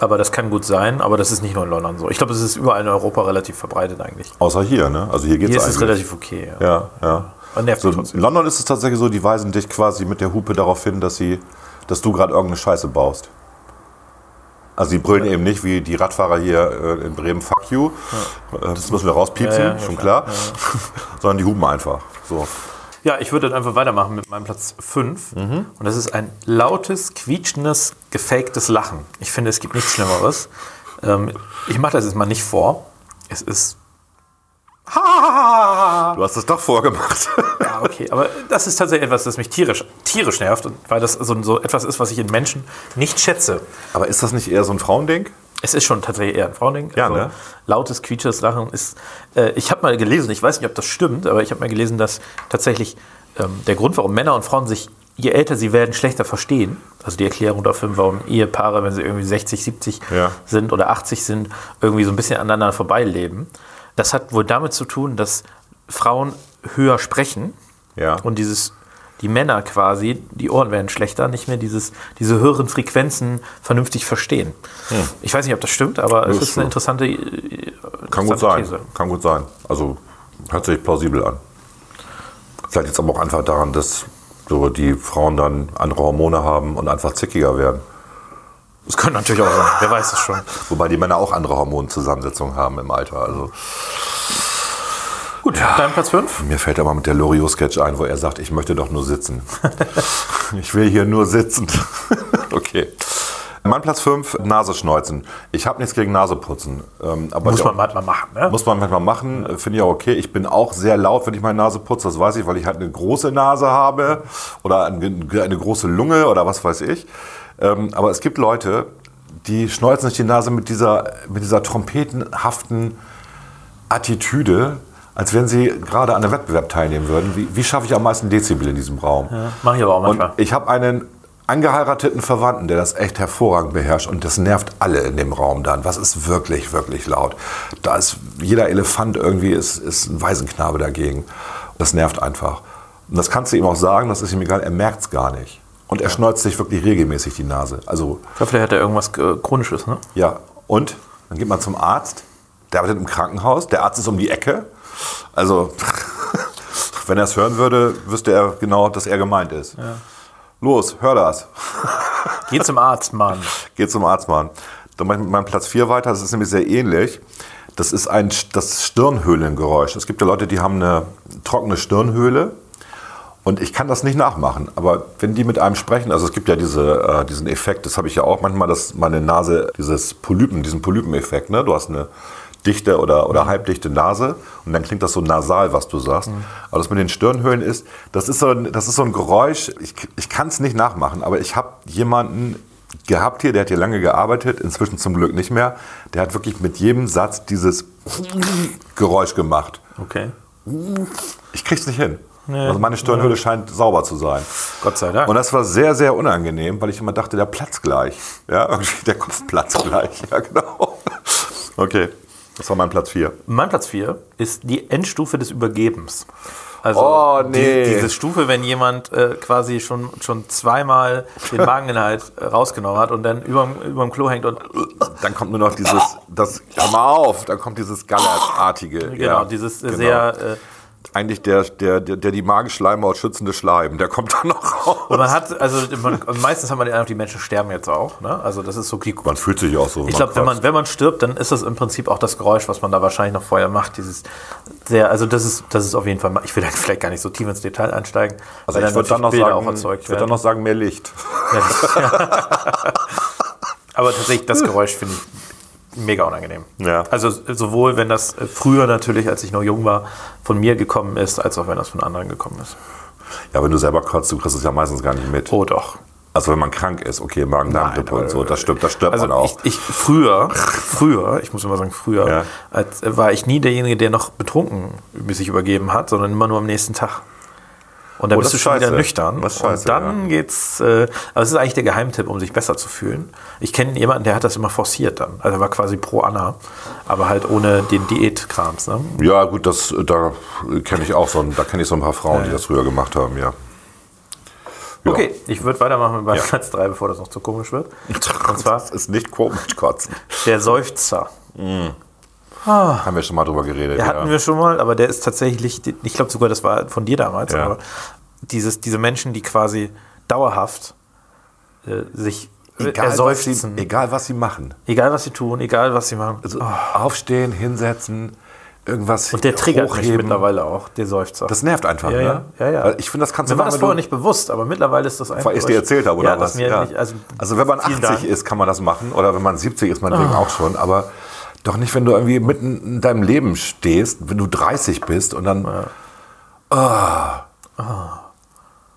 Aber das kann gut sein, aber das ist nicht nur in London so. Ich glaube, es ist überall in Europa relativ verbreitet eigentlich. Außer hier, ne? Also hier geht's Hier ist eigentlich. es relativ okay. Ja. Ja, ja. Aber nervt So, mich in trotzdem. London ist es tatsächlich so, die weisen dich quasi mit der Hupe darauf hin, dass, sie, dass du gerade irgendeine Scheiße baust. Also die brüllen eben nicht wie die Radfahrer hier äh, in Bremen, fuck you. Äh, Das müssen wir rauspiepsen, Ja, ja, ja, schon klar. klar. Sondern die hupen einfach. So. Ja, ich würde dann einfach weitermachen mit meinem Platz 5. Und das ist ein lautes, quietschendes, gefaktes Lachen. Ich finde, es gibt nichts Schlimmeres. Ähm, ich mache das jetzt mal nicht vor. Es ist. Du hast es doch vorgemacht. Ja, okay, aber das ist tatsächlich etwas, das mich tierisch, tierisch nervt, weil das so, so etwas ist, was ich in Menschen nicht schätze. Aber ist das nicht eher so ein Frauending? Es ist schon tatsächlich eher ein Frauending. Ja, ne? Lautes, quietschendes Lachen ist. Äh, ich habe mal gelesen, ich weiß nicht, ob das stimmt, aber ich habe mal gelesen, dass tatsächlich ähm, der Grund, warum Männer und Frauen sich, je älter sie werden, schlechter verstehen, also die Erklärung dafür, warum Ehepaare, wenn sie irgendwie 60, 70 Ja. sind oder 80 sind, irgendwie so ein bisschen aneinander vorbeileben, das hat wohl damit zu tun, dass Frauen höher sprechen Ja. und dieses, die Männer quasi, die Ohren werden schlechter, nicht mehr dieses, diese höheren Frequenzen vernünftig verstehen. Ich weiß nicht, ob das stimmt, aber es ist eine interessante, äh, Kann gut interessante sein. These. Kann gut sein. Also hört sich plausibel an. Vielleicht jetzt aber auch einfach daran, dass so die Frauen dann andere Hormone haben und einfach zickiger werden. Das könnte natürlich auch sein, wer weiß es schon. Wobei die Männer auch andere Hormonzusammensetzungen haben im Alter. Also Gut, dein Platz 5? mir fällt aber mit der Loriot-Sketch ein, wo er sagt, ich möchte doch nur sitzen. ich will hier nur sitzen. okay. Mein Platz 5, Nasenschneuzen. Ich habe nichts gegen Naseputzen. Ähm, aber Muss man manchmal machen, ne? Muss man manchmal machen, äh, finde ich auch okay. Ich bin auch sehr laut, wenn ich meine Nase putze, das weiß ich, weil ich halt eine große Nase habe oder ein- eine große Lunge oder was weiß ich. Ähm, aber es gibt Leute, die schneuzen sich die Nase mit dieser, mit dieser trompetenhaften Attitüde, als wenn sie gerade an einem Wettbewerb teilnehmen würden. Wie, wie schaffe ich am meisten Dezibel in diesem Raum? Ja, Mach ich aber auch Und manchmal. ich habe einen angeheirateten Verwandten, der das echt hervorragend beherrscht und das nervt alle in dem Raum dann. Was ist wirklich, wirklich laut? Da ist jeder Elefant irgendwie ist, ist ein Waisenknabe dagegen. Das nervt einfach. Und das kannst du ihm auch sagen, das ist ihm egal, er merkt es gar nicht. Und er schneuzt sich wirklich regelmäßig die Nase. Also, vielleicht hat er irgendwas äh, Chronisches, ne? ja. Und dann geht man zum Arzt, der arbeitet im Krankenhaus, der Arzt ist um die Ecke. Also, Wenn er es hören würde, wüsste er genau, dass er gemeint ist. Los, hör das. Geh zum Arzt, Mann. Geh zum Arzt, Mann. Dann mache ich mit meinem Platz 4 weiter. Das ist nämlich sehr ähnlich. Das ist ein, das Stirnhöhlengeräusch. Es gibt ja Leute, die haben eine trockene Stirnhöhle. Und ich kann das nicht nachmachen. Aber wenn die mit einem sprechen, also es gibt ja diese, äh, diesen Effekt, das habe ich ja auch manchmal, dass meine Nase, dieses Polypen, diesen Polypeneffekt, ne? Du hast eine dichte oder, oder halbdichte Nase und dann klingt das so nasal, was du sagst. Aber das mit den Stirnhöhlen ist, das ist so ein, das ist so ein Geräusch, ich, ich kann es nicht nachmachen, aber ich habe jemanden gehabt hier, der hat hier lange gearbeitet, inzwischen zum Glück nicht mehr. Der hat wirklich mit jedem Satz dieses Geräusch gemacht. Okay. Ich krieg's nicht hin. Also meine Stirnhöhle scheint sauber zu sein. Gott sei Dank. Und das war sehr, sehr unangenehm, weil ich immer dachte, der platzt gleich. Ja, irgendwie der Kopf platzt gleich. Ja, genau. Okay, das war mein Platz 4. Mein Platz 4 ist die Endstufe des Übergebens. Also Oh, nee. die, diese Stufe, wenn jemand äh, quasi schon, schon zweimal den Mageninhalt äh, rausgenommen hat und dann überm, überm Klo hängt und Dann kommt nur noch dieses, das, hör mal auf, dann kommt dieses Gallertartige. genau, ja, dieses genau. sehr äh, Eigentlich der, der, der, der die Magenschleimhaut schützende Schleim, der kommt dann noch raus. und man hat, also man, meistens haben wir den Eindruck, die Menschen sterben jetzt auch. Ne? Also das ist so die Man fühlt sich auch so. Ich glaube, wenn man, wenn man stirbt, dann ist das im Prinzip auch das Geräusch, was man da wahrscheinlich noch vorher macht. Dieses sehr, also das ist, das ist auf jeden Fall. Ich will da vielleicht gar nicht so tief ins Detail einsteigen, also ich würde dann, noch Bilder sagen, auch erzeugt ich würd dann noch sagen, mehr Licht. Aber tatsächlich, das Geräusch finde ich mega unangenehm. Ja. Also sowohl, wenn das früher natürlich, als ich noch jung war, von mir gekommen ist, als auch wenn das von anderen gekommen ist. Ja, wenn du selber kotzt, du kriegst es ja meistens gar nicht mit. Oh doch. Also wenn man krank ist, okay, Magen-Darm-Grippe und so, das stimmt, das stirbt Also man auch. ich, ich früher, früher, ich muss immer sagen früher, Ja. als, war ich nie derjenige, der noch betrunken sich übergeben hat, sondern immer nur am nächsten Tag. Und dann Oh, bist du schon ist wieder scheiße. nüchtern. Das scheiße, und dann geht's. Äh, aber es ist eigentlich der Geheimtipp, um sich besser zu fühlen. Ich kenne jemanden, der hat das immer forciert dann. Also er war quasi pro Anna, aber halt ohne den Diätkrams. Ne? Ja, gut, das, da kenne ich auch so, ein- da kenne ich so ein paar Frauen, die das früher gemacht haben, ja. Ja. Okay, ich würde weitermachen mit meinem Ja. Platz 3, bevor das noch zu komisch wird. Und zwar Das ist nicht komisch kotzen. der Seufzer. Haben wir schon mal drüber geredet. Ja. hatten wir schon mal, aber der ist tatsächlich, ich glaube sogar, das war von dir damals, Ja. aber dieses, diese Menschen, die quasi dauerhaft äh, sich egal, was erseufzen, sie, egal was sie machen. egal was sie tun, egal was sie machen. Also aufstehen, hinsetzen, irgendwas Und der triggert mich hochheben. mittlerweile auch, der Seufzer. Das nervt einfach, ja, ne? ja, ja, ja. Ich finde, das kannst du Mir war das vorher nicht bewusst, aber mittlerweile ist das einfach. Weil ich dir erzählt habe, oder ja, was? Mir Ja. Nicht, also, also wenn man vielen 80 Dank. Ah. ist, kann man das machen. Oder wenn man 70 ist, meinetwegen auch schon. Aber doch nicht, wenn du irgendwie mitten in deinem Leben stehst, wenn du 30 bist und dann... Ah.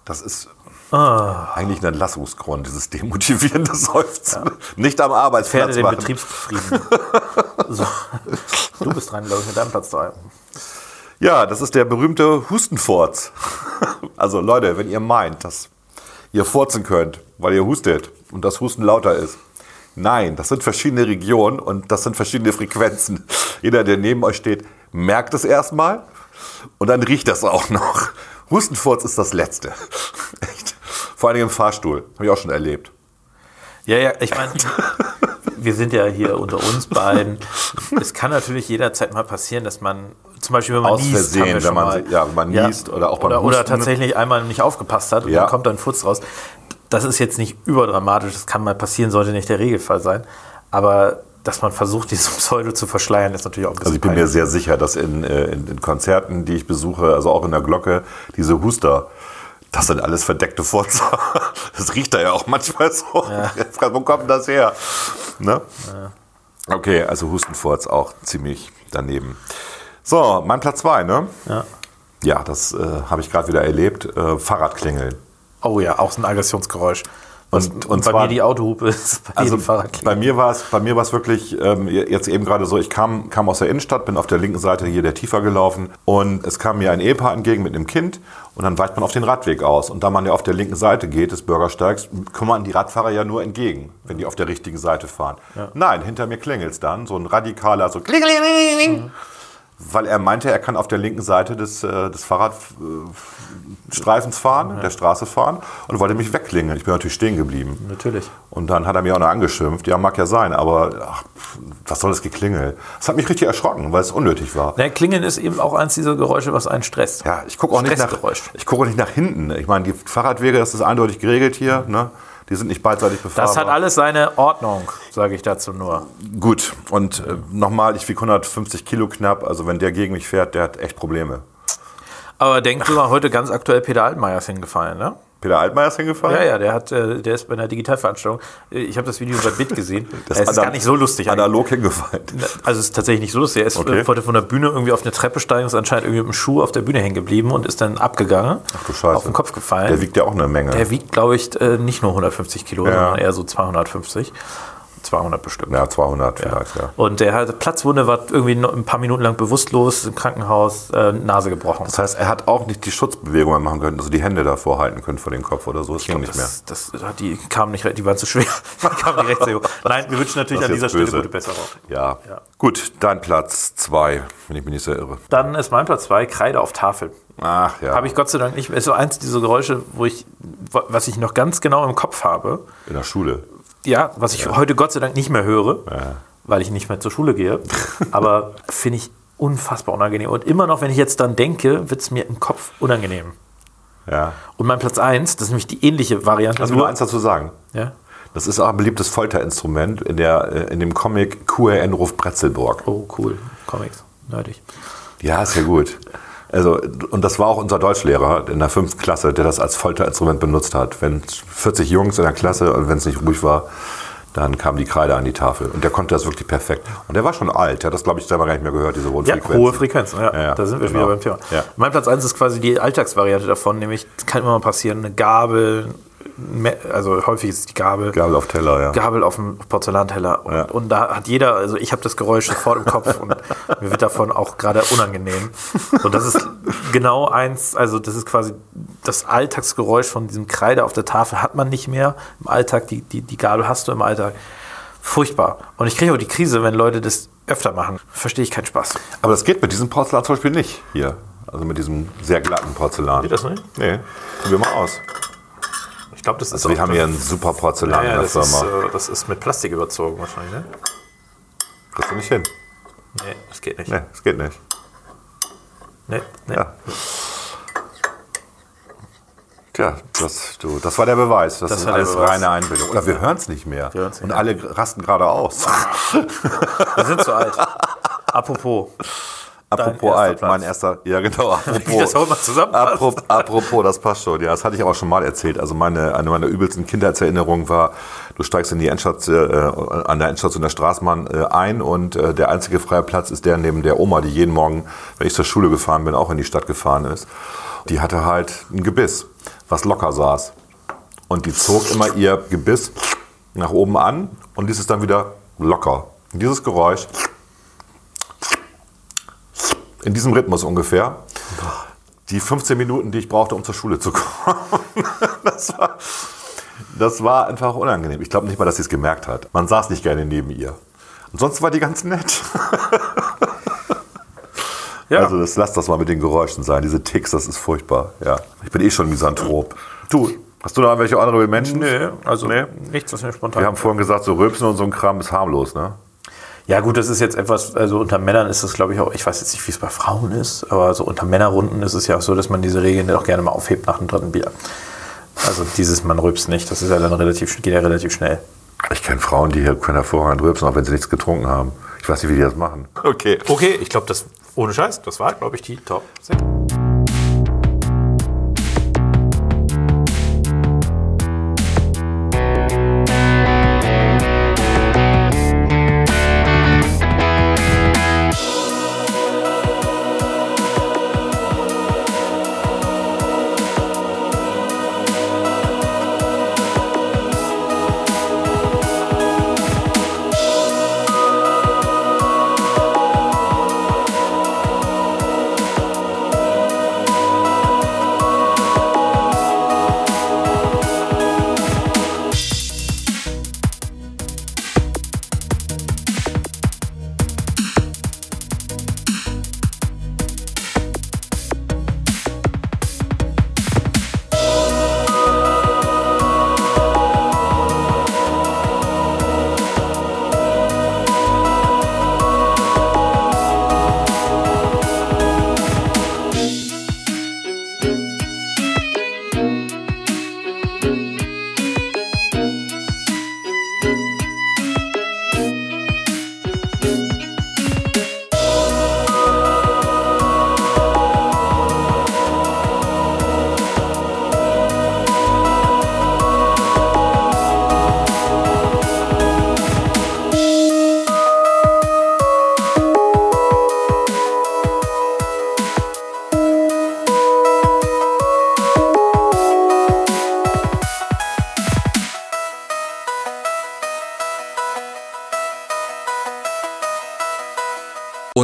Das ist Ah. eigentlich ein Entlassungsgrund, dieses demotivierende Seufzen. Nicht am Pferde Arbeitsplatz den machen. Betriebsfrieden. so. Du bist dran, glaube ich, mit deinem Platz 3. Ja, das ist der berühmte Hustenfurz. Also Leute, wenn ihr meint, dass ihr furzen könnt, weil ihr hustet und das Husten lauter ist. Nein, das sind verschiedene Regionen und das sind verschiedene Frequenzen. Jeder, der neben euch steht, merkt es erstmal und dann riecht das auch noch. Hustenfurz ist das Letzte. Echt. Vor allem im Fahrstuhl. Habe ich auch schon erlebt. Ja, ja, ich meine, wir sind ja hier unter uns beiden. Es kann natürlich jederzeit mal passieren, dass man zum Beispiel, wenn man Aus niest, Versehen, wenn man mal. ja, wenn man niest oder auch beim oder, oder Husten. tatsächlich einmal nicht aufgepasst hat und Ja. dann kommt dann Furz raus. Das ist jetzt nicht überdramatisch, das kann mal passieren, sollte nicht der Regelfall sein. Aber dass man versucht, dieses Pseudo zu verschleiern, ist natürlich auch ein bisschen Also ich bin mir peinlich. sehr sicher, dass in, äh, in, in Konzerten, die ich besuche, also auch in der Glocke, diese Huster, das sind alles verdeckte Furzer. Das riecht da ja auch manchmal so. Wo kommt das her? Ne? Okay, also Hustenfurz auch ziemlich daneben. So, mein Platz 2, ne? Ja. Ja, das äh, habe ich gerade wieder erlebt. Äh, Fahrradklingeln. Oh ja, auch so ein Aggressionsgeräusch. Was, Und- und, bei zwar- mir die Autohupe ist bei Also bei mir war es bei mir war es wirklich ähm, jetzt eben gerade so, ich kam, kam aus der Innenstadt, bin auf der linken Seite hier der Tiefer gelaufen und es kam mir ein Ehepaar entgegen mit einem Kind und dann weicht man auf den Radweg aus. Und da man ja auf der linken Seite geht des Bürgersteigs, kümmern die Radfahrer ja nur entgegen, wenn die auf der richtigen Seite fahren. Nein, hinter mir klingelt es dann, so ein radikaler, so klingeling. Weil er meinte, er kann auf der linken Seite des, äh, des Fahrradstreifens fahren, der Straße fahren und wollte mich wegklingeln. Ich bin natürlich stehen geblieben. Natürlich. Und dann hat er mir auch noch angeschimpft. Ja, mag ja sein, aber ach, was soll das Geklingel? Das hat mich richtig erschrocken, weil es unnötig war. Ne, Klingeln ist eben auch eins dieser Geräusche, was einen stresst. Ja, ich gucke auch nicht nach, ich gucke auch nicht nach hinten. Ich meine, die Fahrradwege, das ist eindeutig geregelt hier. Ne? Die sind nicht beidseitig befahrbar. Das hat alles seine Ordnung, sage ich dazu nur. Gut, und äh, nochmal, ich wiege 150 Kilo knapp. Also wenn der gegen mich fährt, der hat echt Probleme. Aber denk sogar heute ganz aktuell Peter Altmaier ist hingefallen, ne? Peter Altmaier ist hingefallen? Ja, ja, der, hat, äh, der ist bei einer Digitalveranstaltung. Äh, Ich habe das Video bei Bit gesehen. Das es ist gar nicht so lustig. eigentlich. Analog hingefallen. Also es ist tatsächlich nicht so lustig. Er ist Okay. äh, wollte von der Bühne irgendwie auf eine Treppe steigen, ist anscheinend irgendwie mit dem Schuh auf der Bühne hängen geblieben und ist dann abgegangen. Ach du Scheiße. Auf den Kopf gefallen. Der wiegt ja auch eine Menge. Der wiegt, glaube ich, nicht nur 150 Kilo, Ja. sondern eher so 250. 200 bestimmt. ja, 200 vielleicht, ja. Und der hatte Platzwunde, war irgendwie ein paar Minuten lang bewusstlos im Krankenhaus, äh, Nase gebrochen. Das heißt, er hat auch nicht die Schutzbewegungen machen können, also die Hände davor halten können vor den Kopf oder so. Das ging nicht mehr. das, das, die kamen nicht, die waren zu schwer. Kamen nicht recht. Nein, wir wünschen natürlich Das an ist dieser jetzt Stelle böse. gute Besserung. Ja. Ja. Gut, dein Platz zwei, wenn ich mich nicht sehr irre. Dann ist mein Platz zwei Kreide auf Tafel. Ach ja. Habe ich Gott sei Dank nicht. Ist so eins dieser Geräusche, wo ich, was ich noch ganz genau im Kopf habe. in der Schule. Ja, was ich heute Gott sei Dank nicht mehr höre, weil ich nicht mehr zur Schule gehe. Aber finde ich unfassbar unangenehm. Und immer noch, wenn ich jetzt dann denke, wird es mir im Kopf unangenehm. Ja. Und mein Platz eins, das ist nämlich die ähnliche Variante. Lass mich nur eins dazu sagen. ja? Das ist auch ein beliebtes Folterinstrument in, der, äh, in dem Comic QRN Ruft Bretzelburg. Oh, cool. Comics. Nerdig. Ja, ist ja gut. Also, und das war auch unser Deutschlehrer in der fünften Klasse, der das als Folterinstrument benutzt hat. Wenn 40 Jungs in der Klasse und wenn es nicht ruhig war, dann kam die Kreide an die Tafel. Und der konnte das wirklich perfekt. Und der war schon alt. Der hat das, glaube ich, selber gar nicht mehr gehört, diese hohen Ja, Frequenzen. hohe Frequenzen. Ja, Ja, ja, da sind wir genau. wieder beim Thema. Mein Platz 1 ist quasi die Alltagsvariante davon, nämlich kann immer mal passieren, eine Gabel, also häufig ist die Gabel, Gabel auf Teller, ja. Gabel auf dem Porzellanteller. Und, Ja. und da hat jeder, also ich habe das Geräusch sofort im Kopf und mir wird davon auch gerade unangenehm. Und das ist genau eins, also das ist quasi das Alltagsgeräusch von diesem Kreide auf der Tafel hat man nicht mehr im Alltag. Die, die, die Gabel hast du im Alltag. Furchtbar. Und ich kriege auch die Krise, wenn Leute das öfter machen. Verstehe ich keinen Spaß. Aber das geht mit diesem Porzellan zum Beispiel nicht hier. Also mit diesem sehr glatten Porzellan. Geht das nicht? Nee. Probier mal aus. Ich glaube, das ist Also wir haben hier ein super Porzellan ja, in der das, ist, Firma. äh, das ist mit Plastik überzogen wahrscheinlich, ne? Kriegst du nicht hin. Nee, das geht nicht. Nee, das geht nicht. Nee, nee. Ja. Tja, das, du, das war der Beweis. Das, Das ist alles Beweis. reine Einbildung. Oder wir hören es nicht mehr. hören's nicht Und alle rasten gerade aus. Wir sind zu alt. Apropos. Apropos alt, Platz. mein erster. Ja, genau. Apropos, das auch zusammenpasst. apropos, apropos, das passt schon. Ja, das hatte ich aber schon mal erzählt. Also meine, eine meiner übelsten Kindheitserinnerungen war, du steigst in die Endstation, äh, an der Endstation der Straßenbahn äh, ein und äh, der einzige freie Platz ist der neben der Oma, die jeden Morgen, wenn ich zur Schule gefahren bin, auch in die Stadt gefahren ist. Die hatte halt ein Gebiss, was locker saß. Und die zog immer ihr Gebiss nach oben an und ließ es dann wieder locker. Und dieses Geräusch, in diesem Rhythmus ungefähr, die 15 Minuten, die ich brauchte, um zur Schule zu kommen, das war, das war einfach unangenehm. Ich glaube nicht mal, dass sie es gemerkt hat. Man saß nicht gerne neben ihr. Und sonst war die ganz nett. Ja. Also das, lass das mal mit den Geräuschen sein. Diese Ticks, das ist furchtbar. Ja, ich bin eh schon Misanthrop. Du, hast du noch irgendwelche Honorable Menschen? Nee, also Nee. nichts, was mir spontan. Wir haben vorhin gesagt, so Rülpsen und so ein Kram ist harmlos, ne? Ja, gut, das ist jetzt etwas, also unter Männern ist das, glaube ich, auch, ich weiß jetzt nicht, wie es bei Frauen ist, aber so unter Männerrunden ist es ja auch so, dass man diese Regeln auch gerne mal aufhebt nach dem dritten Bier. Also dieses, man rülpst nicht, das ist ja dann relativ, geht ja relativ schnell. Ich kenne Frauen, die hier können hervorragend rülpsen, auch wenn sie nichts getrunken haben. Ich weiß nicht, wie die das machen. Okay. Okay, ich glaube, das, ohne Scheiß, das war, glaube ich, die Top 6.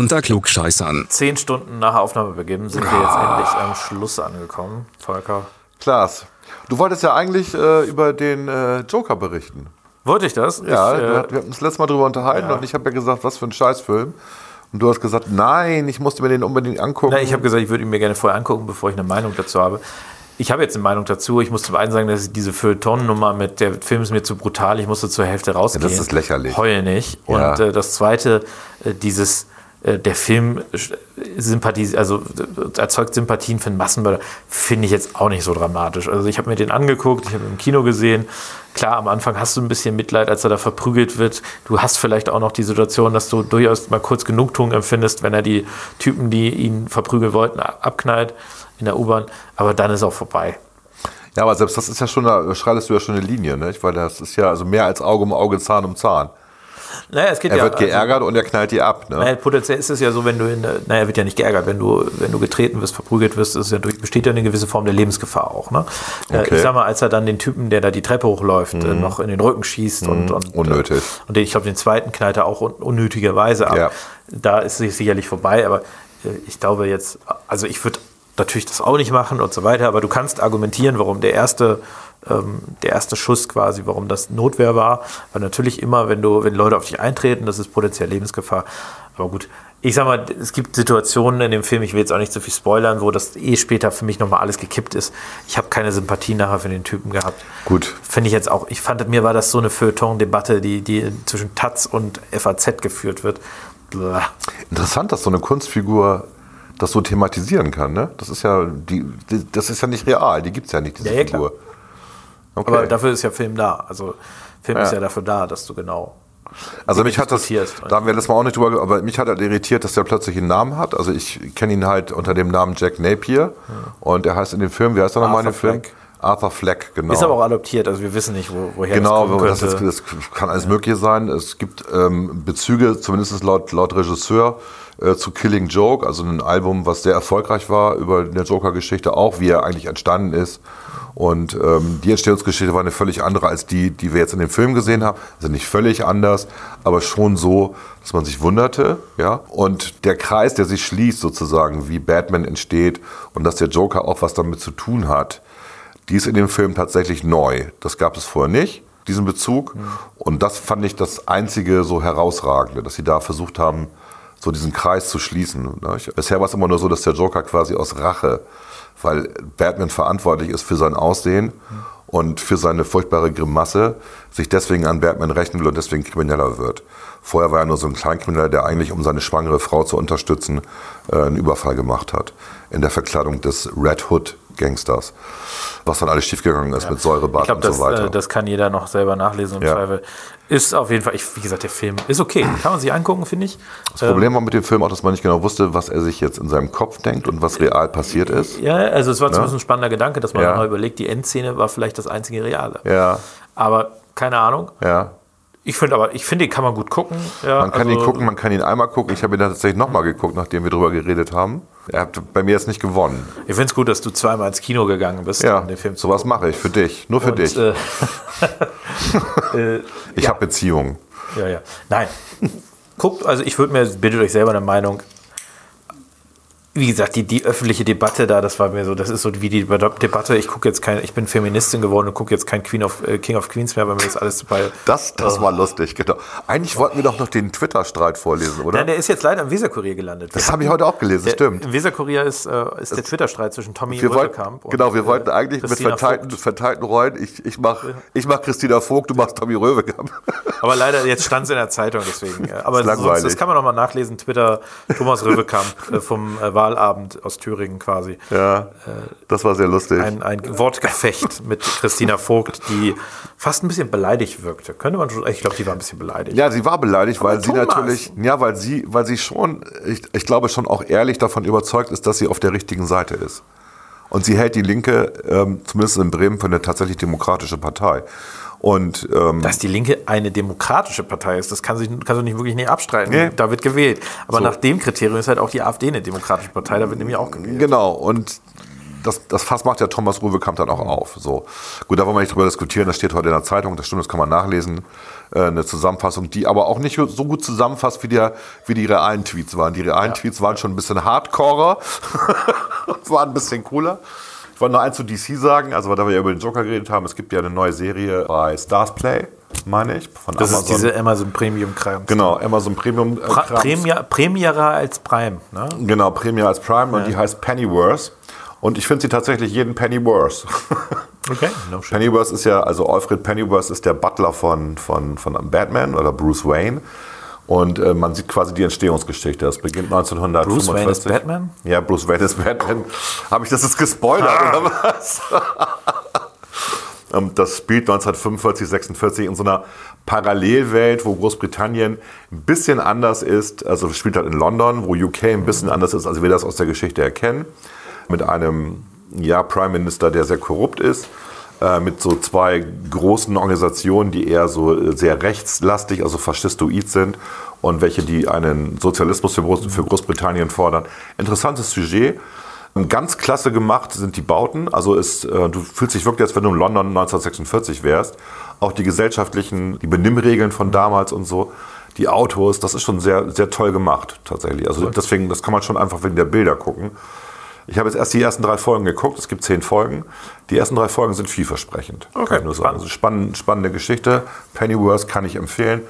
Unter Klugscheißern. Zehn Stunden nach Aufnahmebeginn sind wir jetzt endlich am Schluss angekommen. Volker. Klaas, du wolltest ja eigentlich äh, über den äh, Joker berichten. Wollte ich das? Ja, ich, wir äh, hatten uns letztes Mal drüber unterhalten ja. und ich habe ja gesagt, was für ein Scheißfilm. Und du hast gesagt, nein, ich musste mir den unbedingt angucken. na, ich habe gesagt, ich würde ihn mir gerne vorher angucken, bevor ich eine Meinung dazu habe. Ich habe jetzt eine Meinung dazu. Ich muss zum einen sagen, dass ich diese Feuilleton-Nummer mit der Film ist mir zu brutal, ich musste zur Hälfte rausgehen. Ja, das ist lächerlich. Heul nicht. Und Ja. äh, das zweite, äh, dieses der Film äh, Sympathie, also äh, erzeugt Sympathien für einen Massenmörder, finde ich jetzt auch nicht so dramatisch. Also ich habe mir den angeguckt, ich habe ihn im Kino gesehen. Klar, am Anfang hast du ein bisschen Mitleid, als er da verprügelt wird. Du hast vielleicht auch noch die Situation, dass du durchaus mal kurz Genugtuung empfindest, wenn er die Typen, die ihn verprügeln wollten, abknallt in der U-Bahn. Aber dann ist auch vorbei. ja, aber selbst das ist ja schon, da schreitest du ja schon eine Linie, ne? Weil das ist ja also mehr als Auge um Auge, Zahn um Zahn. Naja, es geht Er ja, wird geärgert und er knallt die ab, ne? Naja, potenziell ist es ja so, wenn du in der, naja, er wird ja nicht geärgert, wenn du, wenn du getreten wirst, verprügelt wirst, ist ja durch, besteht ja eine gewisse Form der Lebensgefahr auch. Ne? Äh, Okay. Ich sag mal, als er dann den Typen, der da die Treppe hochläuft, äh, noch in den Rücken schießt und, und Unnötig. Äh, und den, ich glaube, den zweiten knallt er auch un unnötigerweise ab. Ja. Da ist es sicherlich vorbei, aber ich glaube jetzt, also ich würde natürlich das auch nicht machen und so weiter, aber du kannst argumentieren, warum der erste ähm, der erste Schuss quasi, warum das Notwehr war. Weil natürlich immer, wenn du, wenn Leute auf dich eintreten, das ist potenziell Lebensgefahr. Aber gut, ich sag mal, es gibt Situationen in dem Film, ich will jetzt auch nicht zu viel spoilern, wo das eh später für mich nochmal alles gekippt ist. Ich habe keine Sympathie nachher für den Typen gehabt. Gut. Finde ich jetzt auch, ich fand, mir war das so eine Feuilleton-Debatte, die, die zwischen Taz und FAZ geführt wird. Blah. Interessant, dass so eine Kunstfigur das so thematisieren kann, ne? Das ist ja, die, das ist ja nicht real, die gibt es ja nicht, diese Ja, ja, klar. Okay. Aber dafür ist ja Film da. Also Film ist Ja. ja dafür da, dass du genau Also mich hat das, da haben wir letztes Mal auch nicht drüber, aber mich hat halt irritiert, dass der plötzlich einen Namen hat. Also ich kenne ihn halt unter dem Namen Jack Napier und er heißt in dem Film, wie heißt er nochmal in dem Arthur Film? Fleck. Arthur Fleck, genau. Ist aber auch adoptiert, also wir wissen nicht, wo, woher Genau, das kommen das, könnte. ist, das kann alles Mögliche sein. Es gibt ähm, Bezüge, zumindest laut, laut Regisseur, äh, zu Killing Joke, also ein Album, was sehr erfolgreich war über eine Joker-Geschichte, auch wie er eigentlich entstanden ist. Und ähm, die Entstehungsgeschichte war eine völlig andere als die, die wir jetzt in dem Film gesehen haben. Also nicht völlig anders, aber schon so, dass man sich wunderte. Ja? Und der Kreis, der sich schließt sozusagen, wie Batman entsteht und dass der Joker auch was damit zu tun hat, die ist in dem Film tatsächlich neu. Das gab es vorher nicht, diesen Bezug. Und das fand ich das einzige so herausragende, dass sie da versucht haben, so diesen Kreis zu schließen. ne? Bisher war es immer nur so, dass der Joker quasi aus Rache, weil Batman verantwortlich ist für sein Aussehen und für seine furchtbare Grimasse, sich deswegen an Batman rächen will und deswegen Krimineller wird. Vorher war er nur so ein Kleinkrimineller, der eigentlich, um seine schwangere Frau zu unterstützen, äh, einen Überfall gemacht hat. In der Verkleidung des Red Hood Gangsters. Was dann alles schiefgegangen ist mit Ich Säurebad glaube, und so das, weiter. äh, das kann jeder noch selber nachlesen im Ja. Zweifel. Ist auf jeden Fall, ich, wie gesagt, der Film ist okay. Kann man sich angucken, finde ich. das Problem war mit dem Film auch, dass man nicht genau wusste, was er sich jetzt in seinem Kopf denkt und was real passiert ist. Ja, also es war zumindest ein spannender Gedanke, dass man Ja. mal überlegt, die Endszene war vielleicht das einzige Reale. Ja, Aber keine Ahnung. ja. Ich finde aber, ich finde, den kann man gut gucken. Ja, Man kann also, ihn gucken, man kann ihn einmal gucken. Ich habe ihn tatsächlich nochmal geguckt, nachdem wir drüber geredet haben. Er hat bei mir jetzt nicht gewonnen. Ich finde es gut, dass du zweimal ins Kino gegangen bist, Ja, um den Film zu sowas mache ich für dich, nur für Und, dich. Äh, äh, ich habe Beziehungen. Ja, ja. Nein. Guckt, also ich würde mir, bildet euch selber eine Meinung. Wie gesagt, die, die öffentliche Debatte da, das war mir so, das ist so wie die Debatte, ich gucke jetzt kein, ich bin Feministin geworden und gucke jetzt kein Queen of, äh, King of Queens mehr, weil mir das alles zu bei. Das, das war lustig, genau. Eigentlich wollten wir doch noch den Twitter-Streit vorlesen, oder? Nein, der ist jetzt leider im Weserkurier gelandet. das habe ich heute auch gelesen, Der, stimmt. Im Weserkurier ist, äh, ist der Twitter-Streit zwischen Tommy Wir wollten, Röwekamp und genau, wir äh, wollten eigentlich Christina mit verteilten, Vogt. verteilten Rollen, ich, ich mache ich mach Christina Vogt, du machst Tommy Röwekamp. Aber leider, jetzt stand es in der Zeitung, deswegen. äh, Aber Ist sonst, das kann man nochmal nachlesen. Twitter, Thomas Röwekamp äh, vom äh, Wahlabend aus Thüringen quasi. Ja, das war sehr lustig. Ein, ein Wortgefecht mit Christina Vogt, die fast ein bisschen beleidigt wirkte. Könnte man schon, ich glaube, die war ein bisschen beleidigt. Ja, sie war beleidigt, weil sie Thomas. natürlich, ja, weil sie, weil sie schon, ich, ich glaube schon auch ehrlich davon überzeugt ist, dass sie auf der richtigen Seite ist. Und sie hält die Linke, ähm, zumindest in Bremen, für eine tatsächlich demokratische Partei. Und ähm, Dass die Linke eine demokratische Partei ist, das kann sich, kannst du nicht wirklich nicht abstreiten. Nee. Da wird gewählt. Aber So. nach dem Kriterium ist halt auch die AfD eine demokratische Partei, da wird nämlich auch gewählt. genau, und das, das Fass macht ja Thomas Ruwekamp dann auch auf. So. Gut, da wollen wir nicht drüber diskutieren, das steht heute in der Zeitung, das stimmt, das kann man nachlesen. Äh, eine Zusammenfassung, die aber auch nicht so gut zusammenfasst, wie, der, wie die realen Tweets waren. Die realen Tweets waren schon ein bisschen hardcorer, waren ein bisschen cooler. Ich wollte noch eins zu DC sagen, also da wir ja über den Joker geredet haben, es gibt ja eine neue Serie bei Stars Play, meine ich, von Das Amazon. ist diese Amazon Premium Kram. genau, Amazon Premium. äh, Krams. Premier, als Prime. Ne? Genau, Premier als Prime und die heißt Pennyworth. Und ich finde sie tatsächlich jeden Penny worth. Okay. No shit. Pennyworth ist ja, also Alfred Pennyworth ist der Butler von, von, von Batman oder Bruce Wayne. Und äh, man sieht quasi die Entstehungsgeschichte. Das beginnt 1945. Bruce Wayne ist Batman? Ja, Bruce Wayne ist Batman. Habe ich das jetzt gespoilert Ah. oder was? Ähm, Das spielt 1945, 46 in so einer Parallelwelt, wo Großbritannien ein bisschen anders ist. Also spielt halt in London, wo UK ein bisschen anders ist, als wir das aus der Geschichte erkennen. Mit einem ja, Prime Minister, der sehr korrupt ist. Äh, Mit so zwei großen Organisationen, die eher so äh, sehr rechtslastig, also faschistoid sind und welche, die einen Sozialismus für Groß- für Großbritannien fordern. Interessantes Sujet. Ganz klasse gemacht sind die Bauten. Also es, äh, du fühlst dich wirklich, als wenn du in London 1946 wärst. Auch die gesellschaftlichen, die Benimmregeln von damals und so. Die Autos, das ist schon sehr, sehr toll gemacht, tatsächlich. Also deswegen, das kann man schon einfach wegen der Bilder gucken. Ich habe jetzt erst die ersten drei Folgen geguckt. Es gibt zehn Folgen. Die ersten drei Folgen sind vielversprechend. Okay, kann ich nur sagen. Also spannend, spannende Geschichte. Pennyworth kann ich empfehlen.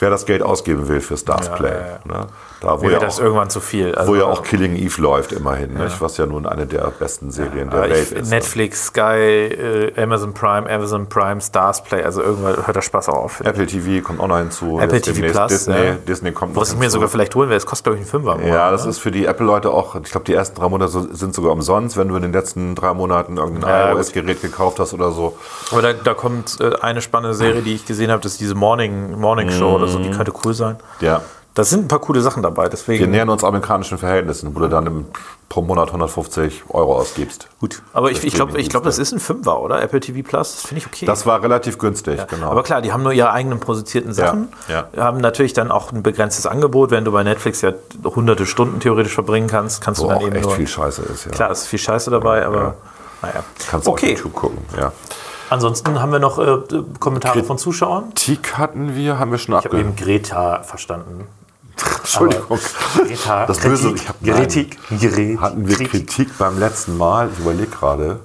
Wer das Geld ausgeben will für Stars Ja, Play. ja, ja. Ne? Da, wo Mir ja das auch, irgendwann zu viel. Also, wo ja auch Killing Eve läuft immerhin, nicht? was ja nun eine der besten Serien der Welt ich, ist. Netflix, Sky, äh, Amazon Prime, Amazon Prime, Stars Play, also irgendwann hört der Spaß auch auf. Apple TV kommt auch noch hinzu. Apple TV Plus, Disney. Disney kommt noch Was ich mir sogar vielleicht holen werde, es kostet glaube ich einen Fünfer. im Ja, Monat, das ne? ist für die Apple-Leute auch, ich glaube, die ersten drei Monate sind sogar umsonst, wenn du in den letzten drei Monaten irgendein iOS-Gerät gekauft hast oder so. Aber da, da kommt äh, eine spannende Serie, die ich gesehen habe, das ist diese Morning, Morning Show oder so, Mhm. die könnte cool sein. Ja. Da sind ein paar coole Sachen dabei, Wir deswegen. nähern uns amerikanischen Verhältnissen, wo du dann im, pro Monat 150 Euro ausgibst. Gut. Aber ich, ich glaube, ich glaub, das ist ein Fünfer, oder? Apple TV Plus, das finde ich okay. Das war relativ günstig, genau. Aber klar, die haben nur ihre eigenen produzierten Sachen, ja. haben natürlich dann auch ein begrenztes Angebot. Wenn du bei Netflix ja hunderte Stunden theoretisch verbringen kannst, kannst wo du dann auch eben echt nur. viel Scheiße ist, ja. Klar, es ist viel Scheiße dabei, aber naja. Kannst du okay. auf YouTube gucken, ja. Ansonsten haben wir noch äh, Kommentare von Zuschauern. Tik hatten wir, haben wir schon Ich habe eben Greta verstanden. Entschuldigung. Greta, Das Böse, Kritik, ich hab- Kritik, Gerät, Hatten wir Kritik. Kritik beim letzten Mal? Ich überlege gerade.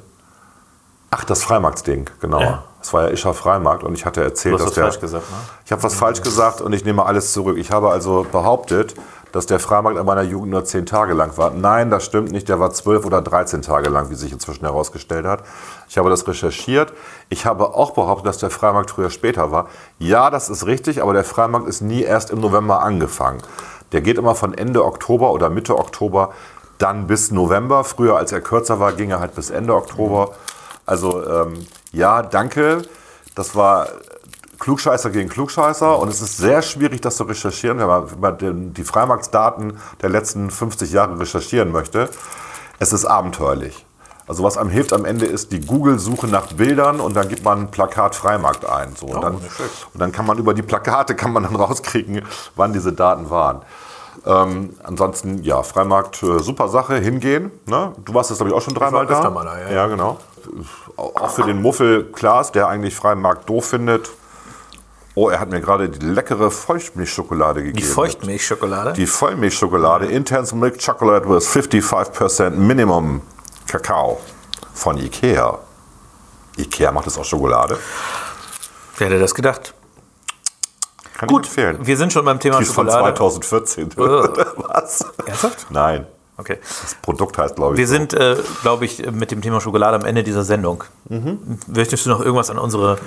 Ach, das Freimarktsding, genau. Ja. Das war ja Ischer Freimarkt und ich hatte erzählt, Du hast dass was der. falsch gesagt, ne? Ich habe was falsch gesagt und ich nehme alles zurück. Ich habe also behauptet, dass der Freimarkt in meiner Jugend nur zehn Tage lang war. Nein, das stimmt nicht. Der war zwölf oder 13 Tage lang, wie sich inzwischen herausgestellt hat. Ich habe das recherchiert. Ich habe auch behauptet, dass der Freimarkt früher später war. Ja, das ist richtig, aber der Freimarkt ist nie erst im November angefangen. Der geht immer von Ende Oktober oder Mitte Oktober dann bis November. Früher, als er kürzer war, ging er halt bis Ende Oktober. Also ähm, ja, danke. Das war Klugscheißer gegen Klugscheißer und es ist sehr schwierig, das zu recherchieren, wenn man, wenn man den, die Freimarktsdaten der letzten 50 Jahre recherchieren möchte. Es ist abenteuerlich. Also was einem hilft am Ende ist die Google-Suche nach Bildern und dann gibt man Plakat Freimarkt ein. So. Und, dann, nicht schlecht. und dann kann man über die Plakate kann man dann rauskriegen, wann diese Daten waren. Ähm, ansonsten, ja, Freimarkt, äh, super Sache, hingehen. Ne? Du warst jetzt, glaube ich, auch schon dreimal da. mal da, ja. Ja, genau. Auch für den Muffel Klaas, der eigentlich Freimarkt doof findet. Oh, er hat mir gerade die leckere Feuchtmilchschokolade gegeben. Die Feuchtmilchschokolade. Die Vollmilchschokolade, Intense Milk Chocolate with 55% Minimum Kakao von Ikea. Ikea macht es auch Schokolade. Wer hätte das gedacht? Kann Gut, ich empfehlen. wir sind schon beim Thema Die ist von Schokolade. 2014. Äh. Was? Ernsthaft? Nein. Okay. Das Produkt heißt, glaube ich. Wir so. sind, äh, glaube ich, mit dem Thema Schokolade am Ende dieser Sendung. Mhm. Möchtest du noch irgendwas an unsere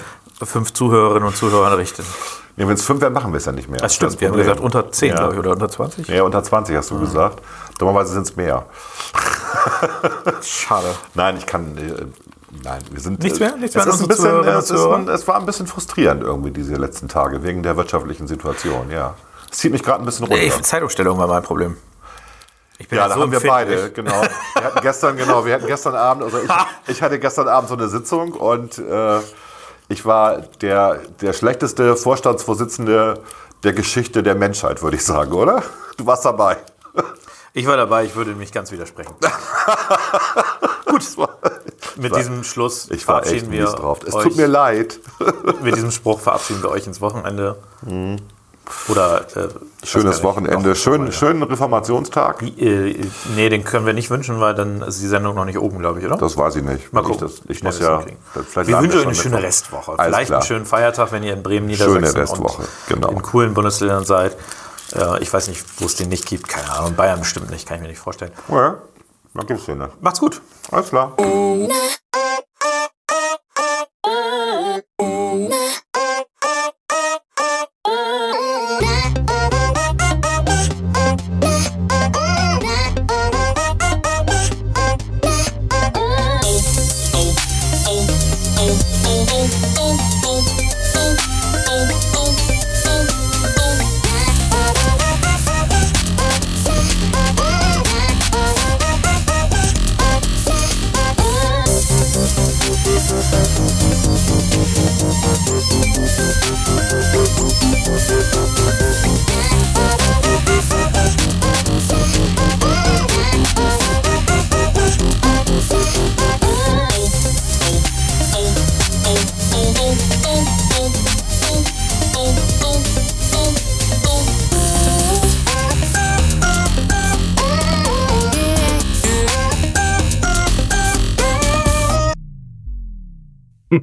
fünf Zuhörerinnen und Zuhörer richten? Nee, Wenn es fünf werden, machen wir es ja nicht mehr. Das stimmt, ist wir haben gesagt unter 10, Ja. glaube ich, oder unter 20. Ja, unter 20 hast du gesagt. Dummerweise sind es mehr. Schade. Nein, ich kann. Äh, nein, wir sind. Nichts mehr? Nichts es, mehr an ein unsere bisschen, es, ein, es war ein bisschen frustrierend irgendwie diese letzten Tage wegen der wirtschaftlichen Situation. Ja, es zieht mich gerade ein bisschen runter. Ey, Zeitumstellung war mein Problem. Ich bin ja, da so haben wir beide, genau. Wir hatten gestern, genau, wir hatten gestern Abend, also ich, ich hatte gestern Abend so eine Sitzung und äh, ich war der, der schlechteste Vorstandsvorsitzende der Geschichte der Menschheit, würde ich sagen, oder? Du warst dabei. Ich war dabei, ich würde mich ganz widersprechen. Gut, mit diesem Schluss Ich war echt verabschieden wir mies drauf. Es euch. tut mir leid. Mit diesem Spruch verabschieden wir euch ins Wochenende. Oder äh, Schönes nicht, Wochenende. Schön, schönen Reformationstag. Äh, nee, den können wir nicht wünschen, weil dann ist die Sendung noch nicht oben, glaube ich, oder? Das weiß ich nicht. Mal gucken. Ich, das, ich muss das ja. wir wünschen euch eine schöne. Restwoche. Alles Vielleicht klar. einen schönen Feiertag, wenn ihr in Bremen, Niedersachsen Restwoche, und genau. in coolen Bundesländern seid. Äh, ich weiß nicht, wo es den nicht gibt. Keine Ahnung. Bayern bestimmt nicht, kann ich mir nicht vorstellen. Ja, dann gibt's den. ne? Macht's gut. Alles klar.